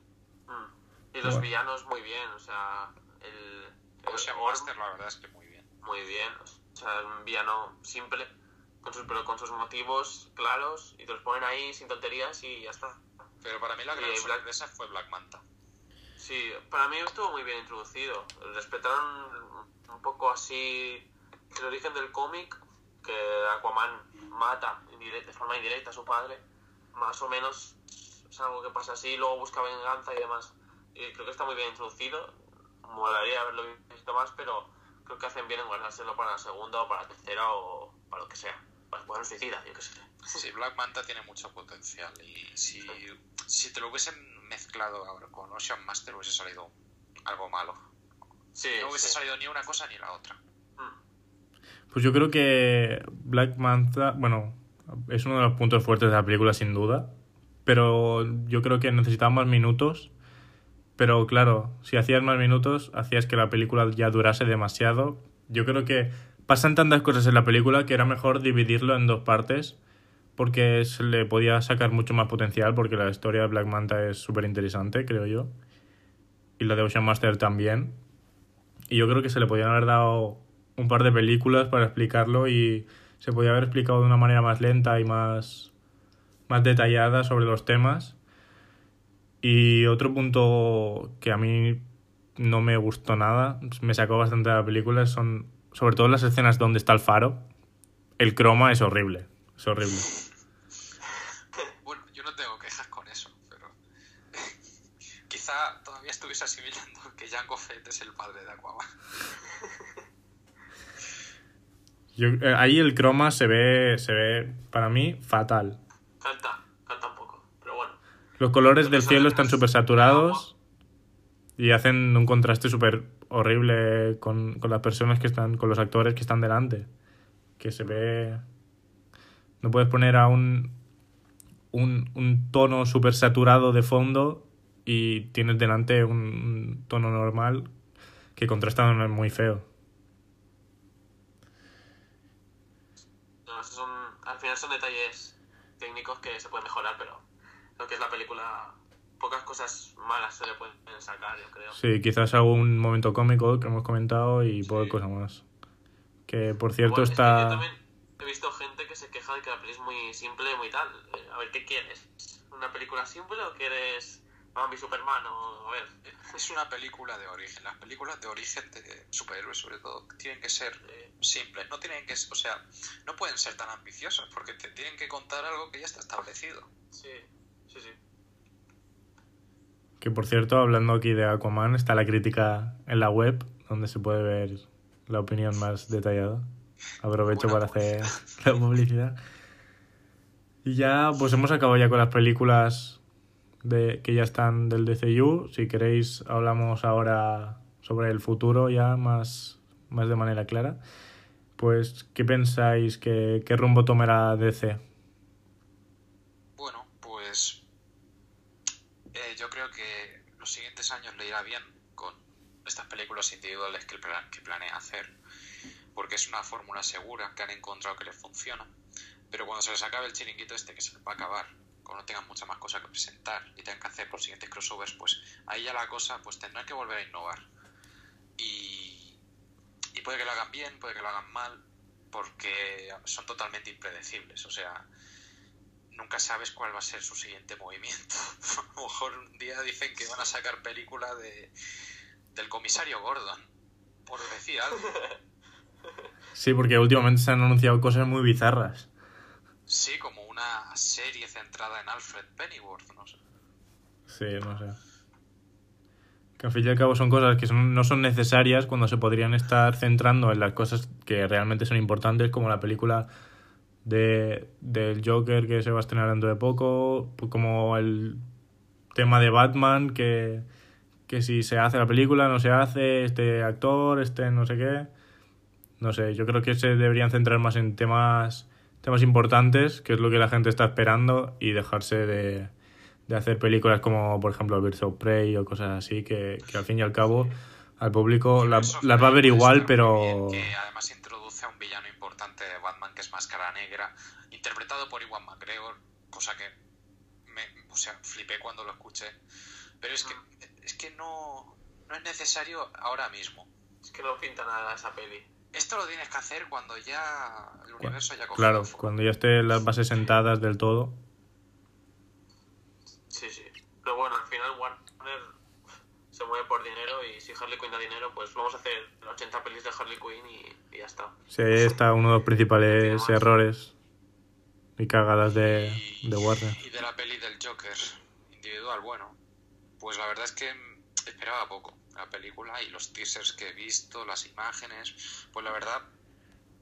Mm. Y los Bueno. villanos muy bien, o sea, el, el Ocean Orm, Master, la verdad es que muy bien. muy bien, o sea, un villano simple, con sus, pero con sus motivos claros, y te los ponen ahí sin tonterías y ya está. Pero para mí la gran Y Black- sorpresa fue Black Manta. Sí, para mí estuvo muy bien introducido. Respetaron un poco así el origen del cómic que Aquaman mata de forma indirecta a su padre, más o menos es algo que pasa así, luego busca venganza y demás. Y creo que está muy bien introducido, molaría haberlo visto más, pero creo que hacen bien en guardárselo para la segunda o para la tercera o para lo que sea. Para poner suicida, yo qué sé. Sí, Black Manta tiene mucho potencial y si, si te lo hubiesen mezclado ahora con Ocean Master hubiese salido algo malo. Sí, No hubiese sí. salido ni una cosa ni la otra. Pues yo creo que Black Manta, bueno, es uno de los puntos fuertes de la película sin duda, pero yo creo que necesitaba más minutos, pero claro, si hacías más minutos, hacías que la película ya durase demasiado. Yo creo que pasan tantas cosas en la película que era mejor dividirlo en dos partes, porque se le podía sacar mucho más potencial, porque la historia de Black Manta es súper interesante, creo yo, y la de Ocean Master también. Y yo creo que se le podían haber dado un par de películas para explicarlo y se podía haber explicado de una manera más lenta y más, más detallada sobre los temas. Y otro punto que a mí no me gustó nada, me sacó bastante de la película, son sobre todo las escenas donde está el faro. El croma es horrible, es horrible. Bueno, yo no tengo quejas con eso, pero quizá todavía estuviese asimilando que Jango Fett es el padre de Aquaman. Yo- eh, ahí el croma se ve, se ve, para mí, fatal. Canta, canta un poco, pero bueno. Los colores del cielo están súper saturados y hacen un contraste súper horrible con, con las personas que están, con los actores que están delante. Que se ve... No puedes poner a un, un, un tono súper saturado de fondo y tienes delante un, un tono normal que contrasta muy feo. No, esos son, al final son detalles técnicos que se pueden mejorar, pero lo que es la película, pocas cosas malas se le pueden sacar, yo creo. Sí, quizás algún momento cómico que hemos comentado y poca Sí. cosa más. Que por cierto Bueno, es que está... yo también he visto gente que se queja de que la peli es muy simple, muy tal. Eh, A ver, ¿qué quieres? ¿Una película simple o quieres Bambi Superman? O, a ver, Es una película de origen. Las películas de origen de superhéroes, sobre todo, tienen que ser eh, simples. No tienen que, o sea, no pueden ser tan ambiciosas porque te tienen que contar algo que ya está establecido. sí, sí, sí. Que por cierto, hablando aquí de Aquaman, está la crítica en la web, donde se puede ver la opinión más detallada. Aprovecho Buena para hacer la publicidad. Y ya, pues hemos acabado ya con las películas de, que ya están del DCU. Si queréis, hablamos ahora sobre el futuro ya más, más de manera clara. Pues, ¿qué pensáis? que ¿Qué rumbo tomará DC? Bueno, pues eh, yo creo que los siguientes años le irá bien con estas películas individuales que, que planea hacer, porque es una fórmula segura que han encontrado que les funciona, pero cuando se les acabe el chiringuito este que se les va a acabar, cuando no tengan mucha más cosa que presentar y tengan que hacer los siguientes crossovers, pues ahí ya la cosa pues tendrán que volver a innovar. Y, y puede que lo hagan bien, puede que lo hagan mal, porque son totalmente impredecibles, o sea, nunca sabes cuál va a ser su siguiente movimiento. A lo mejor un día dicen que van a sacar película de del comisario Gordon, por decir algo. Sí, porque últimamente se han anunciado cosas muy bizarras. Sí, como una serie centrada en Alfred Pennyworth, no sé. Sí, no sé. Que al fin y al cabo son cosas que son- no son necesarias cuando se podrían estar centrando en las cosas que realmente son importantes, como la película de, del Joker que se va a estrenar dentro de poco, pues como el tema de Batman, que, que si se hace la película, no se hace, este actor, este no sé qué. No sé, yo creo que se deberían centrar más en temas, temas importantes, que es lo que la gente está esperando, y dejarse de, de hacer películas como, por ejemplo, Birds of Prey o cosas así, que, que al fin y al cabo al público la- las va a ver igual, pero... bien, que además introduce a un villano importante de Batman que es Máscara Negra, interpretado por Iwan McGregor, cosa que me, o sea, flipé cuando lo escuché. Pero es que, es que no, no es necesario ahora mismo. Es que no pinta nada esa peli. Esto lo tienes que hacer cuando ya el universo haya cogido Claro, cuando ya estén las bases sentadas del todo. Sí, sí. Pero bueno, al final Warner se mueve por dinero y si Harley Quinn da dinero, pues vamos a hacer 80 pelis de Harley Quinn y, y ya está. Sí, ahí está uno de los principales errores y cagadas de, Y- de Warner. Y de la peli del Joker individual, bueno, pues la verdad es que esperaba poco la película y los teasers que he visto, las imágenes, pues la verdad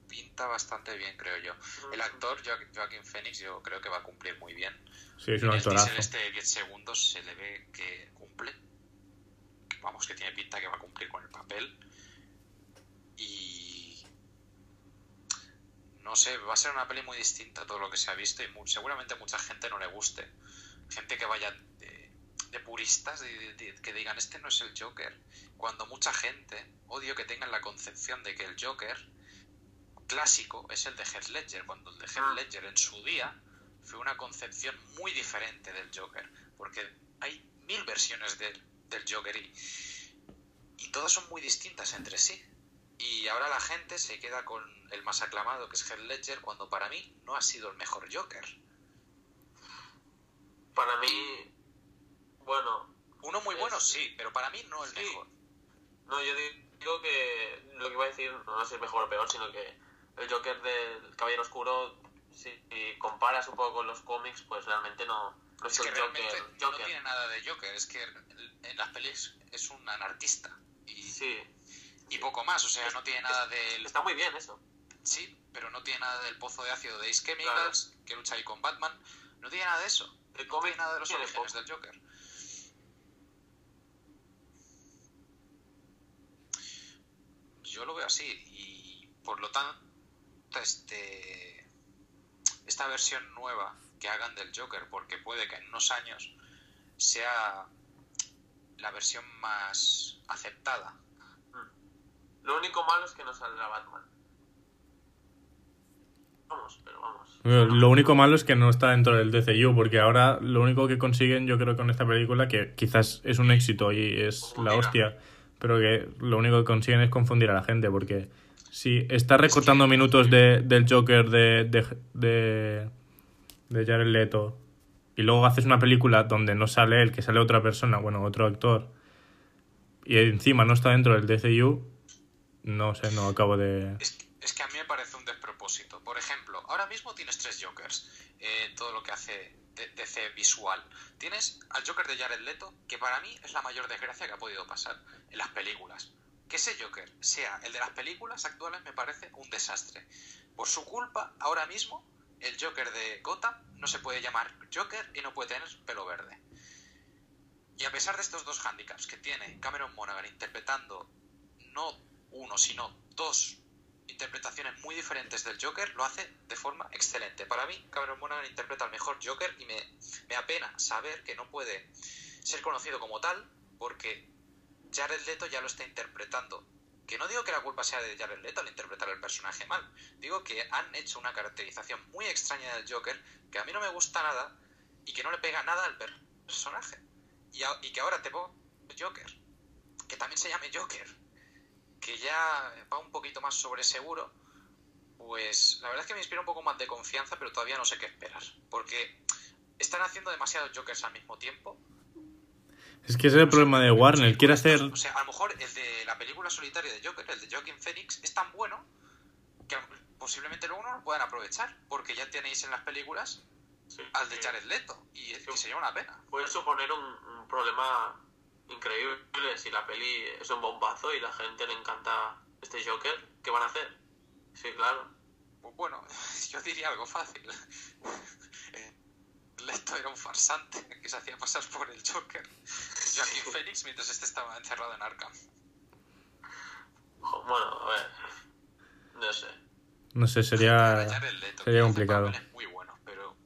pinta bastante bien, creo yo. El actor Jo- Joaquin Phoenix yo creo que va a cumplir muy bien. Sí, es En un el actorazo. teaser este de 10 segundos se le ve que cumple. Vamos, que tiene pinta que va a cumplir con el papel. Y... No sé, va a ser una peli muy distinta a todo lo que se ha visto y seguramente mucha gente no le guste. Gente que vaya de, puristas, de- de- de- que digan, este no es el Joker. Cuando mucha gente, odio que tengan la concepción de que el Joker clásico es el de Heath Ledger, cuando el de Heath Ledger en su día fue una concepción muy diferente del Joker, porque hay mil versiones del, del Joker y, y todas son muy distintas entre sí. Y ahora la gente se queda con el más aclamado, que es Heath Ledger, cuando para mí no ha sido el mejor Joker. Para mí, bueno, Uno muy bueno, Es- sí, pero para mí no el Sí. mejor. no, yo digo que lo que iba a decir no es el mejor o peor, sino que el Joker del Caballero Oscuro, si comparas un poco con los cómics, pues realmente no, no es, Es que el Joker. no tiene nada de Joker, es que en las pelis es un anarquista. Y, Sí, y poco más, o sea, no tiene nada del... está muy bien eso. Sí, pero no tiene nada del pozo de ácido de Ace Chemicals, que lucha ahí con Batman. No tiene nada de eso. El No cómic tiene nada de los orígenes del Joker. Yo lo veo así y por lo tanto este esta versión nueva que hagan del Joker, porque puede que en unos años sea la versión más aceptada. Lo único malo es que no saldrá Batman. Vamos, pero vamos. Lo único malo es que no está dentro del DCU, porque ahora lo único que consiguen, yo creo, con esta película, que quizás es un éxito y es la hostia, pero que lo único que consiguen es confundir a la gente, porque si estás recortando minutos de, del Joker de, de, de, Jared Leto y luego haces una película donde no sale él, que sale otra persona, bueno, otro actor, y encima no está dentro del DCU, no sé, no acabo de... es que a mí me parece un despropósito. Por ejemplo, ahora mismo tienes tres Jokers en todo lo que hace DC visual. Tienes al Joker de Jared Leto, que para mí es la mayor desgracia que ha podido pasar en las películas. Que ese Joker sea el de las películas actuales me parece un desastre. Por su culpa, ahora mismo, el Joker de Gotham no se puede llamar Joker y no puede tener pelo verde. Y a pesar de estos dos handicaps que tiene Cameron Monaghan interpretando no uno, sino dos interpretaciones muy diferentes del Joker, lo hace de forma excelente. Para mí, Cameron Monaghan interpreta al mejor Joker y me, me apena saber que no puede ser conocido como tal porque Jared Leto ya lo está interpretando. Que no digo que la culpa sea de Jared Leto al interpretar el personaje mal. Digo que han hecho una caracterización muy extraña del Joker que a mí no me gusta nada y que no le pega nada al per- personaje. Y, y que ahora te pongo Joker. Que también se llame Joker. Que ya va un poquito más sobre seguro. Pues la verdad es que me inspira un poco más de confianza, pero todavía no sé qué esperar. Porque están haciendo demasiados Jokers al mismo tiempo. Es que ese es el problema de Warner, quiere hacer... O sea, a lo mejor el de la película solitaria de Joker, el de Joaquin Phoenix, es tan bueno que posiblemente luego no lo puedan aprovechar. Porque ya tenéis en las películas Sí, al de. Jared Leto. Y, y sería una pena. Puede suponer un, un problema increíble si la peli es un bombazo y la gente le encanta este Joker. ¿Qué van a hacer? Sí, claro. Pues bueno, yo diría algo fácil. Eh, Leto era un farsante que se hacía pasar por el Joker. Joaquin Phoenix mientras este estaba encerrado en Arkham. Bueno, a ver. No sé. No sé, sería, sería complicado. papeles muy bueno, pero No,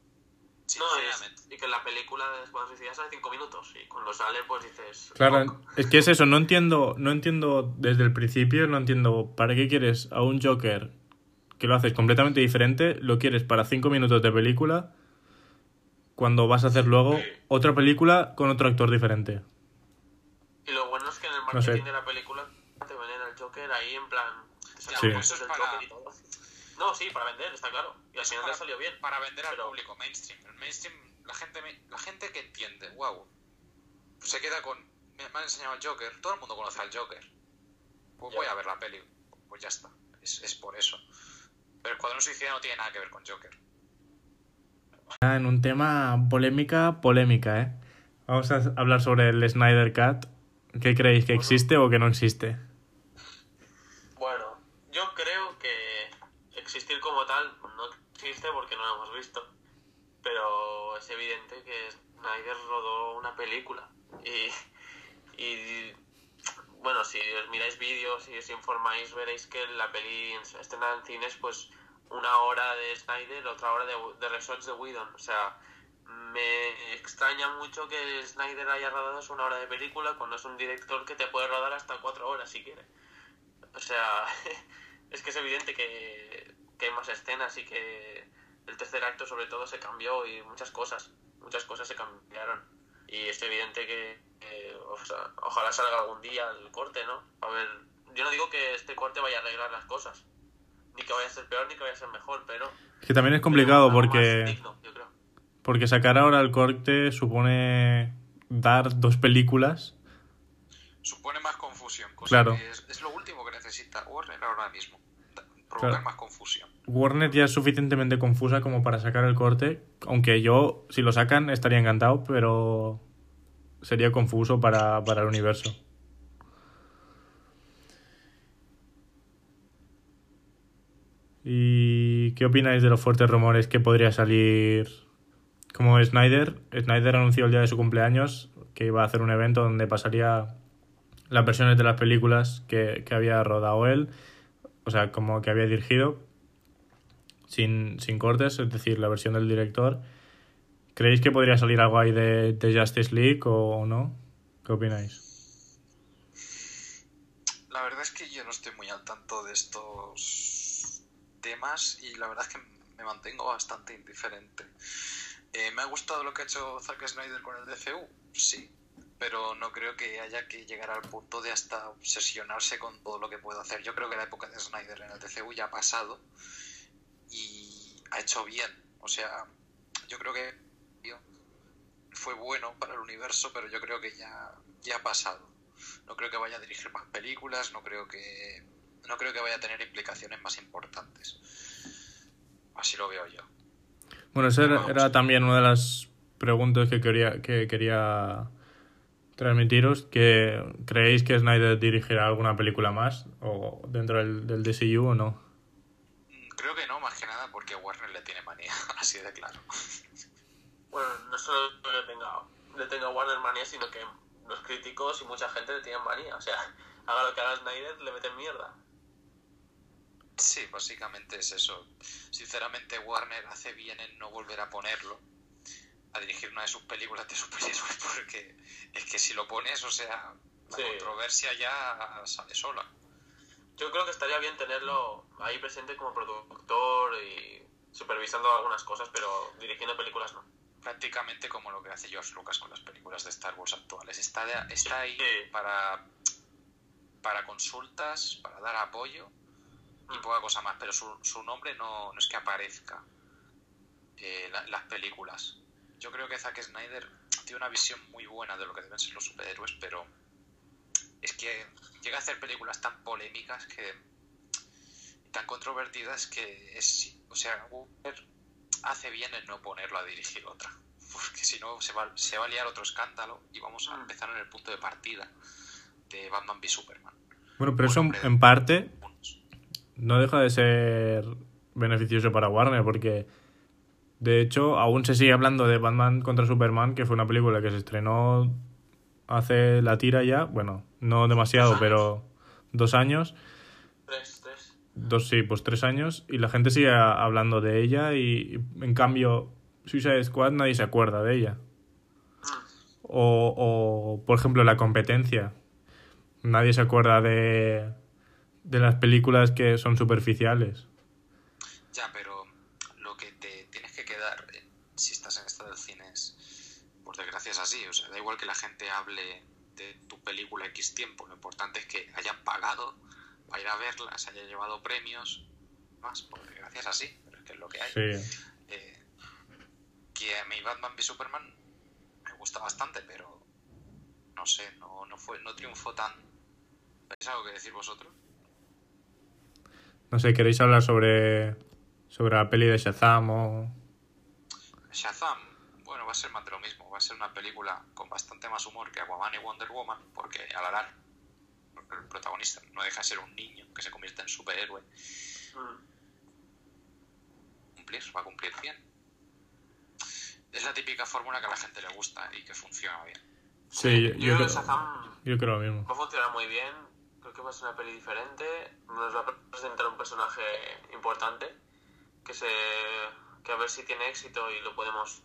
sinceramente, es, y que en la película de Escuadrón Suicida sale 5 minutos y cuando sale pues dices... Claro, es que es eso, no entiendo, no entiendo desde el principio, no entiendo para qué quieres a un Joker que lo haces completamente diferente, lo quieres para cinco minutos de película, cuando vas a hacer luego otra película con otro actor diferente. Y lo bueno es que en el No marketing sé. de la película te venden al Joker ahí en plan... Ya, Sí. pues eso es el Joker y todo. No, sí, para vender, está claro. Y al final le salió bien. para vender al pero- público mainstream. El mainstream, la gente, me- la gente que entiende, wow, se queda con me, me han enseñado el Joker, todo el mundo conoce al Joker. Pues voy a ver la peli, pues ya está, es, es por eso. Pero el Escuadrón Suicida no tiene nada que ver con Joker. En un tema polémica, polémica, ¿eh? Vamos a hablar sobre el Snyder Cut. ¿Qué creéis que existe o que no existe? Bueno, yo creo que existir como tal no existe porque no lo hemos visto. Pero es evidente que Snyder rodó una película. Y, y bueno, si os miráis vídeos y os informáis, veréis que la peli estrenada en cines, pues una hora de Snyder, otra hora de, de resorts de Whedon. O sea, me extraña mucho que Snyder haya rodado una hora de película cuando es un director que te puede rodar hasta cuatro horas si quiere. O sea, es que es evidente que, que hay más escenas y que el tercer acto sobre todo se cambió y muchas cosas, muchas cosas se cambiaron. Y es evidente que, que, o sea, ojalá salga algún día el corte, ¿no? A ver, yo no digo que este corte vaya a arreglar las cosas, ni que vaya a ser peor ni que vaya a ser mejor, pero... Es que también es complicado porque, digno, yo creo. porque sacar ahora el corte supone dar dos películas. Supone más confusión, cosa Claro. que es, es lo último que necesita Warner ahora mismo. Provocar Claro. más confusión. Warner ya es suficientemente confusa como para sacar el corte, aunque yo, si lo sacan, estaría encantado, pero sería confuso para, para el universo. ¿Y qué opináis de los fuertes rumores que podría salir como Snyder? Snyder anunció el día de su cumpleaños que iba a hacer un evento donde pasaría las versiones de las películas que, que había rodado él, o sea, como que había dirigido, sin, sin cortes, es decir, la versión del director. ¿Creéis que podría salir algo ahí de, de Justice League o no? ¿Qué opináis? La verdad es que yo no estoy muy al tanto de estos temas y la verdad es que me mantengo bastante indiferente. Eh, ¿Me ha gustado lo que ha hecho Zack Snyder con el DCU? Sí, pero no creo que haya que llegar al punto de hasta obsesionarse con todo lo que puede hacer. Yo creo que la época de Snyder en el DCU ya ha pasado y ha hecho bien. O sea, yo creo que fue bueno para el universo, pero yo creo que ya, ya ha pasado. No creo que vaya a dirigir más películas, no creo que no creo que vaya a tener implicaciones más importantes. Así lo veo yo. Bueno, esa era, era también una de las preguntas que quería, que quería transmitiros. Que ¿Creéis que Snyder dirigirá alguna película más o dentro del, del DCU o no? Mm, Creo que no, más que nada porque Warner le tiene manía, así de claro. Bueno, no solo le tenga, le tenga Warner manía, sino que los críticos y mucha gente le tienen manía. O sea, haga lo que haga Snyder, le meten mierda. Sí, básicamente es eso. Sinceramente, Warner hace bien en no volver a ponerlo a dirigir una de sus películas de superhéroes, porque es que si lo pones, o sea, la Sí. controversia ya sale sola. Yo creo que estaría bien tenerlo ahí presente como productor y supervisando algunas cosas, pero dirigiendo películas no. Prácticamente como lo que hace George Lucas con las películas de Star Wars actuales. Está, de- está ahí Sí. para, para consultas, para dar apoyo y Mm. poca cosa más, pero su, su nombre no, no es que aparezca eh, la- las películas. Yo creo que Zack Snyder tiene una visión muy buena de lo que deben ser los superhéroes, pero es que llega a hacer películas tan polémicas que tan controvertidas que es, o sea, Warner hace bien en no ponerlo a dirigir otra, porque si no se va, se va a liar otro escándalo y vamos a Mm. empezar en el punto de partida de Batman v Superman. Bueno, pero eso en parte no deja de ser beneficioso para Warner porque de hecho aún se sigue hablando de Batman contra Superman que fue una película que se estrenó hace la tira ya bueno no demasiado pero dos años. Dos sí pues tres años y la gente sigue hablando de ella y en cambio Suicide Squad nadie se acuerda de ella. O, o por ejemplo la competencia. Nadie se acuerda de de las películas que son superficiales. Ya, pero lo que te tienes que quedar eh, si estás en estado del cine es, por desgracia es así, o sea, da igual que la gente hable de tu película X tiempo, lo importante es que hayan pagado para ir a verla, se hayan llevado premios, más, por desgracia es así, pero es que es lo que hay. sí Eh, que a mí Batman v Superman me gusta bastante, pero no sé, no, no, fue, no triunfó tan... ¿Tenéis algo que decir vosotros? No sé, ¿queréis hablar sobre, sobre la peli de Shazam o...? Shazam, bueno, va a ser más de lo mismo. Va a ser una película con bastante más humor que Aquaman y Wonder Woman, porque Alarán, el protagonista, no deja de ser un niño que se convierte en superhéroe. Mm. Cumplir, va a cumplir bien. Es la típica fórmula que a la gente le gusta y que funciona bien. Sí, yo, Yo yo creo Shazam yo creo lo mismo. va a funcionar muy bien. Creo que va a ser una peli diferente. Nos va a presentar un personaje importante que se que a ver si tiene éxito y lo podemos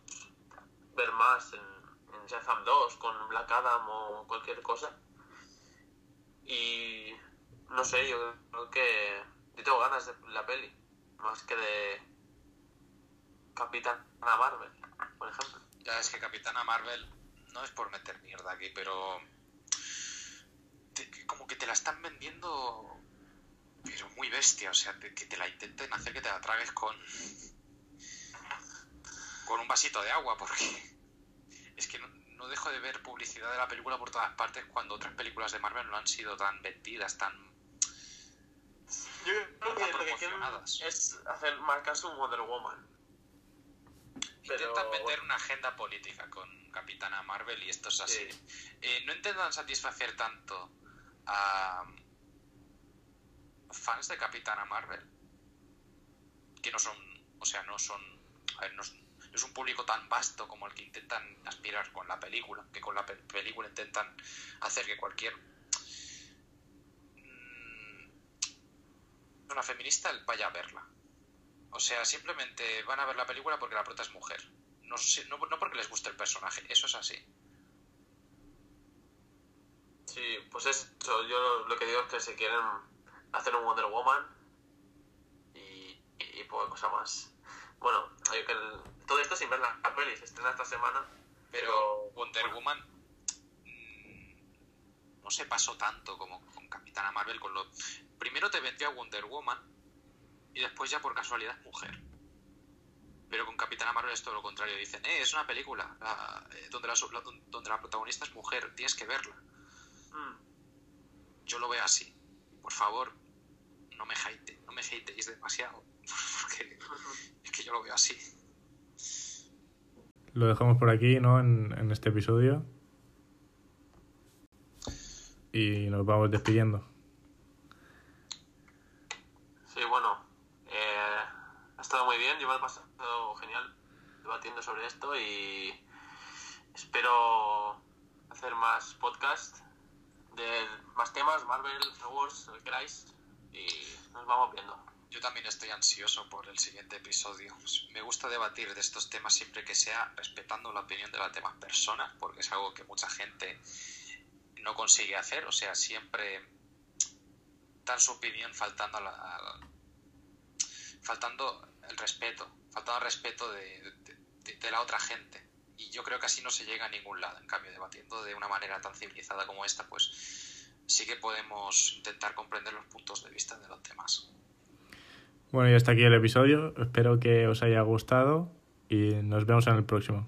ver más en, en Shazam 2 con Black Adam o cualquier cosa. Y no sé, yo creo que yo tengo ganas de la peli más que de Capitana Marvel, por ejemplo. Ya es que Capitana Marvel no es por meter mierda aquí, pero como que te la están vendiendo pero muy bestia, o sea, que te la intenten hacer que te la tragues con con un vasito de agua, porque es que no, no dejo de ver publicidad de la película por todas partes cuando otras películas de Marvel no han sido tan vendidas, tan Yo creo que lo que quieren es hacer marcarse un Wonder Woman. Pero- Intentan meter una agenda política con Capitana Marvel y esto es así. Eh, no intentan satisfacer tanto a fans de Capitana Marvel, que no son, o sea, no son, a ver, no es, es un público tan vasto como el que intentan aspirar con la película, que con la pe- película intentan hacer que cualquier mm, una feminista vaya a verla. O sea, simplemente van a ver la película porque la prota es mujer. No, no porque les guste el personaje, eso es así. Sí, pues eso, yo lo que digo es que se quieren hacer un Wonder Woman y, y, y poca cosa más. Bueno, hay que el- todo esto sin ver la, la peli, se estrena esta semana, Pero Wonder Woman mm, no se pasó tanto como con Capitana Marvel. Con lo... Primero te vendió a Wonder Woman y después ya por casualidad es mujer. Pero con Capitana Marvel es todo lo contrario. Dicen, eh, es una película la- eh, donde, la, la- donde la protagonista es mujer, tienes que verla. Mm, Yo lo veo así. Por favor, no me hate, no me hateéis demasiado. Porque es que yo lo veo así. Lo dejamos por aquí, ¿no? En, en este episodio. Y nos vamos despidiendo. Sí, bueno, eh, ha estado muy bien, yo me he pasado genial debatiendo sobre esto y espero hacer más podcast de más temas, Marvel, Star Wars, lo que queráis y nos vamos viendo. Yo también estoy ansioso por el siguiente episodio. Me gusta debatir de estos temas siempre que sea respetando la opinión de las demás personas, porque es algo que mucha gente no consigue hacer. O sea, siempre dan su opinión faltando a la, faltando el respeto, faltando el respeto de la otra gente. Y yo creo que así no se llega a ningún lado. En cambio, debatiendo de una manera tan civilizada como esta, pues sí que podemos intentar comprender los puntos de vista de los demás. Bueno, y hasta aquí el episodio. Espero que os haya gustado y nos vemos en el próximo.